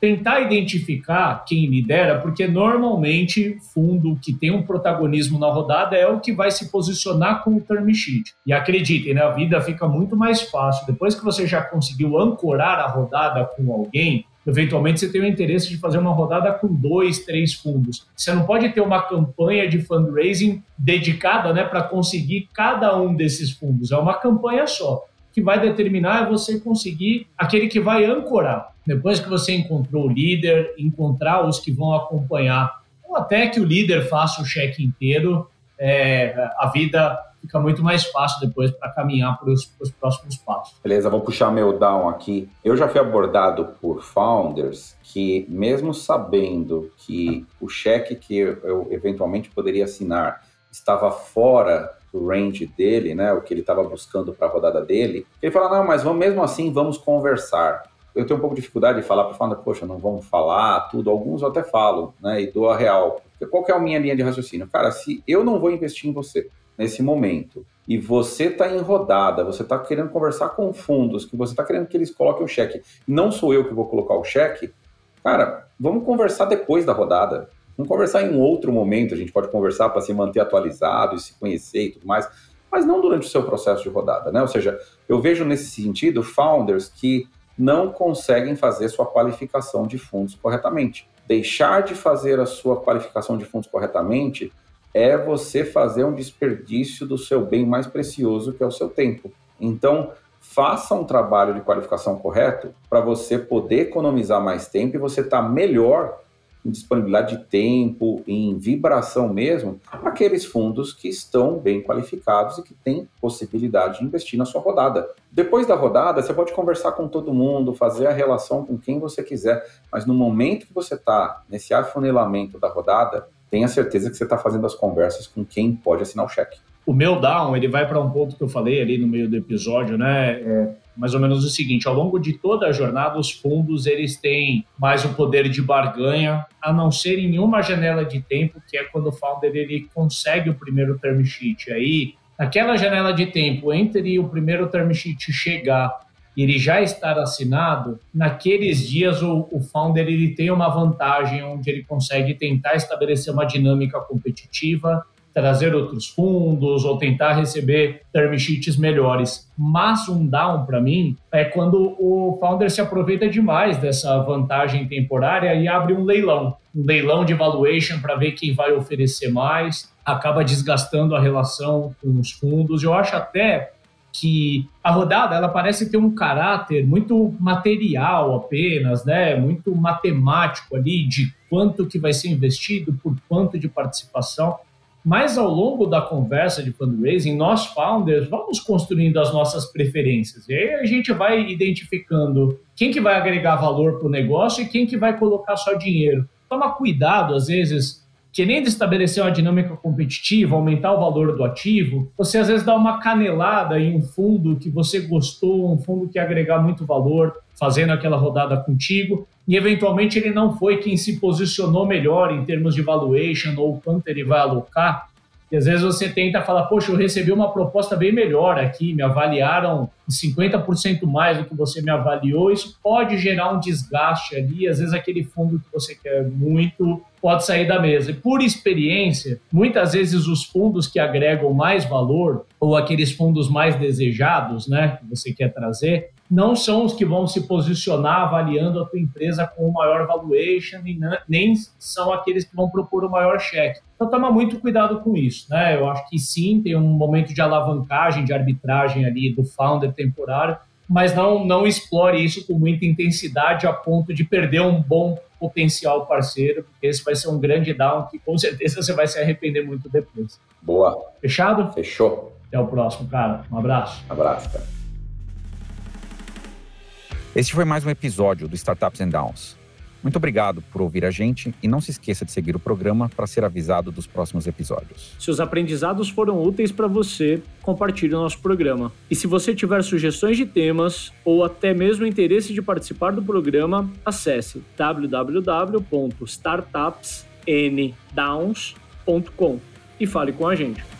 tentar identificar quem lidera, porque normalmente fundo que tem um protagonismo na rodada é o que vai se posicionar com o term sheet. E acreditem, né, a vida fica muito mais fácil. Depois que você já conseguiu ancorar a rodada com alguém, Eventualmente você tem o interesse de fazer uma rodada com dois, três fundos. Você não pode ter uma campanha de fundraising dedicada né, para conseguir cada um desses fundos. É uma campanha só. O que vai determinar é você conseguir aquele que vai ancorar. Depois que você encontrou o líder, encontrar os que vão acompanhar, ou até que o líder faça o cheque inteiro, é, a vida fica muito mais fácil depois para caminhar para os próximos passos. Beleza, vou puxar meu down aqui. Eu já fui abordado por founders que, mesmo sabendo que o cheque que eu eventualmente poderia assinar estava fora do range dele, né, o que ele estava buscando para a rodada dele, ele fala, não, mas vamos, mesmo assim vamos conversar. Eu tenho um pouco de dificuldade de falar para o founder, poxa, não vamos falar tudo. Alguns eu até falo, né, e dou a real. Qual que é a minha linha de raciocínio? Cara, se eu não vou investir em você, nesse momento e você está em rodada, você está querendo conversar com fundos, que você está querendo que eles coloquem o cheque, não sou eu que vou colocar o cheque, cara, vamos conversar depois da rodada. Vamos conversar em um outro momento, a gente pode conversar para se manter atualizado e se conhecer e tudo mais, mas não durante o seu processo de rodada, né? Ou seja, eu vejo nesse sentido founders que não conseguem fazer sua qualificação de fundos corretamente. Deixar de fazer a sua qualificação de fundos corretamente é você fazer um desperdício do seu bem mais precioso, que é o seu tempo. Então, faça um trabalho de qualificação correto para você poder economizar mais tempo e você estar tá melhor em disponibilidade de tempo, em vibração mesmo, aqueles fundos que estão bem qualificados e que têm possibilidade de investir na sua rodada. Depois da rodada, você pode conversar com todo mundo, fazer a relação com quem você quiser, mas no momento que você está nesse afunilamento da rodada, tenha certeza que você está fazendo as conversas com quem pode assinar o cheque. O meu down, ele vai para um ponto que eu falei ali no meio do episódio, né? É mais ou menos o seguinte, ao longo de toda a jornada, os fundos, eles têm mais o poder de barganha, a não ser em uma janela de tempo, que é quando o founder, ele consegue o primeiro term sheet. Aí, naquela janela de tempo entre o primeiro term sheet chegar ele já estar assinado, naqueles dias o, o founder ele tem uma vantagem onde ele consegue tentar estabelecer uma dinâmica competitiva, trazer outros fundos ou tentar receber term sheets melhores. Mas um down para mim é quando o founder se aproveita demais dessa vantagem temporária e abre um leilão, um leilão de valuation para ver quem vai oferecer mais, acaba desgastando a relação com os fundos. Eu acho até que a rodada ela parece ter um caráter muito material apenas, né? Muito matemático ali de quanto que vai ser investido, por quanto de participação. Mas ao longo da conversa de fundraising, nós founders vamos construindo as nossas preferências. E aí a gente vai identificando quem que vai agregar valor para o negócio e quem que vai colocar só dinheiro. Toma cuidado, às vezes, querendo estabelecer uma dinâmica competitiva, aumentar o valor do ativo, você às vezes dá uma canelada em um fundo que você gostou, um fundo que agregar muito valor, fazendo aquela rodada contigo, e eventualmente ele não foi quem se posicionou melhor em termos de valuation ou quanto ele vai alocar, e às vezes você tenta falar, poxa, eu recebi uma proposta bem melhor aqui, me avaliaram 50% mais do que você me avaliou. Isso pode gerar um desgaste ali. Às vezes aquele fundo que você quer muito pode sair da mesa. E por experiência, muitas vezes os fundos que agregam mais valor, ou aqueles fundos mais desejados, né, que você quer trazer, não são os que vão se posicionar avaliando a tua empresa com o maior valuation, e nem são aqueles que vão propor o maior cheque. Então, toma muito cuidado com isso. Né? Eu acho que sim, tem um momento de alavancagem, de arbitragem ali do founder temporário, mas não, não explore isso com muita intensidade a ponto de perder um bom potencial parceiro, porque esse vai ser um grande down que com certeza você vai se arrepender muito depois. Boa. Fechado? Fechou. Até o próximo, cara. Um abraço. Um abraço, cara. Este foi mais um episódio do Startups and Downs. Muito obrigado por ouvir a gente e não se esqueça de seguir o programa para ser avisado dos próximos episódios. Se os aprendizados foram úteis para você, compartilhe o nosso programa. E se você tiver sugestões de temas ou até mesmo interesse de participar do programa, acesse www.startupsndowns.com e fale com a gente.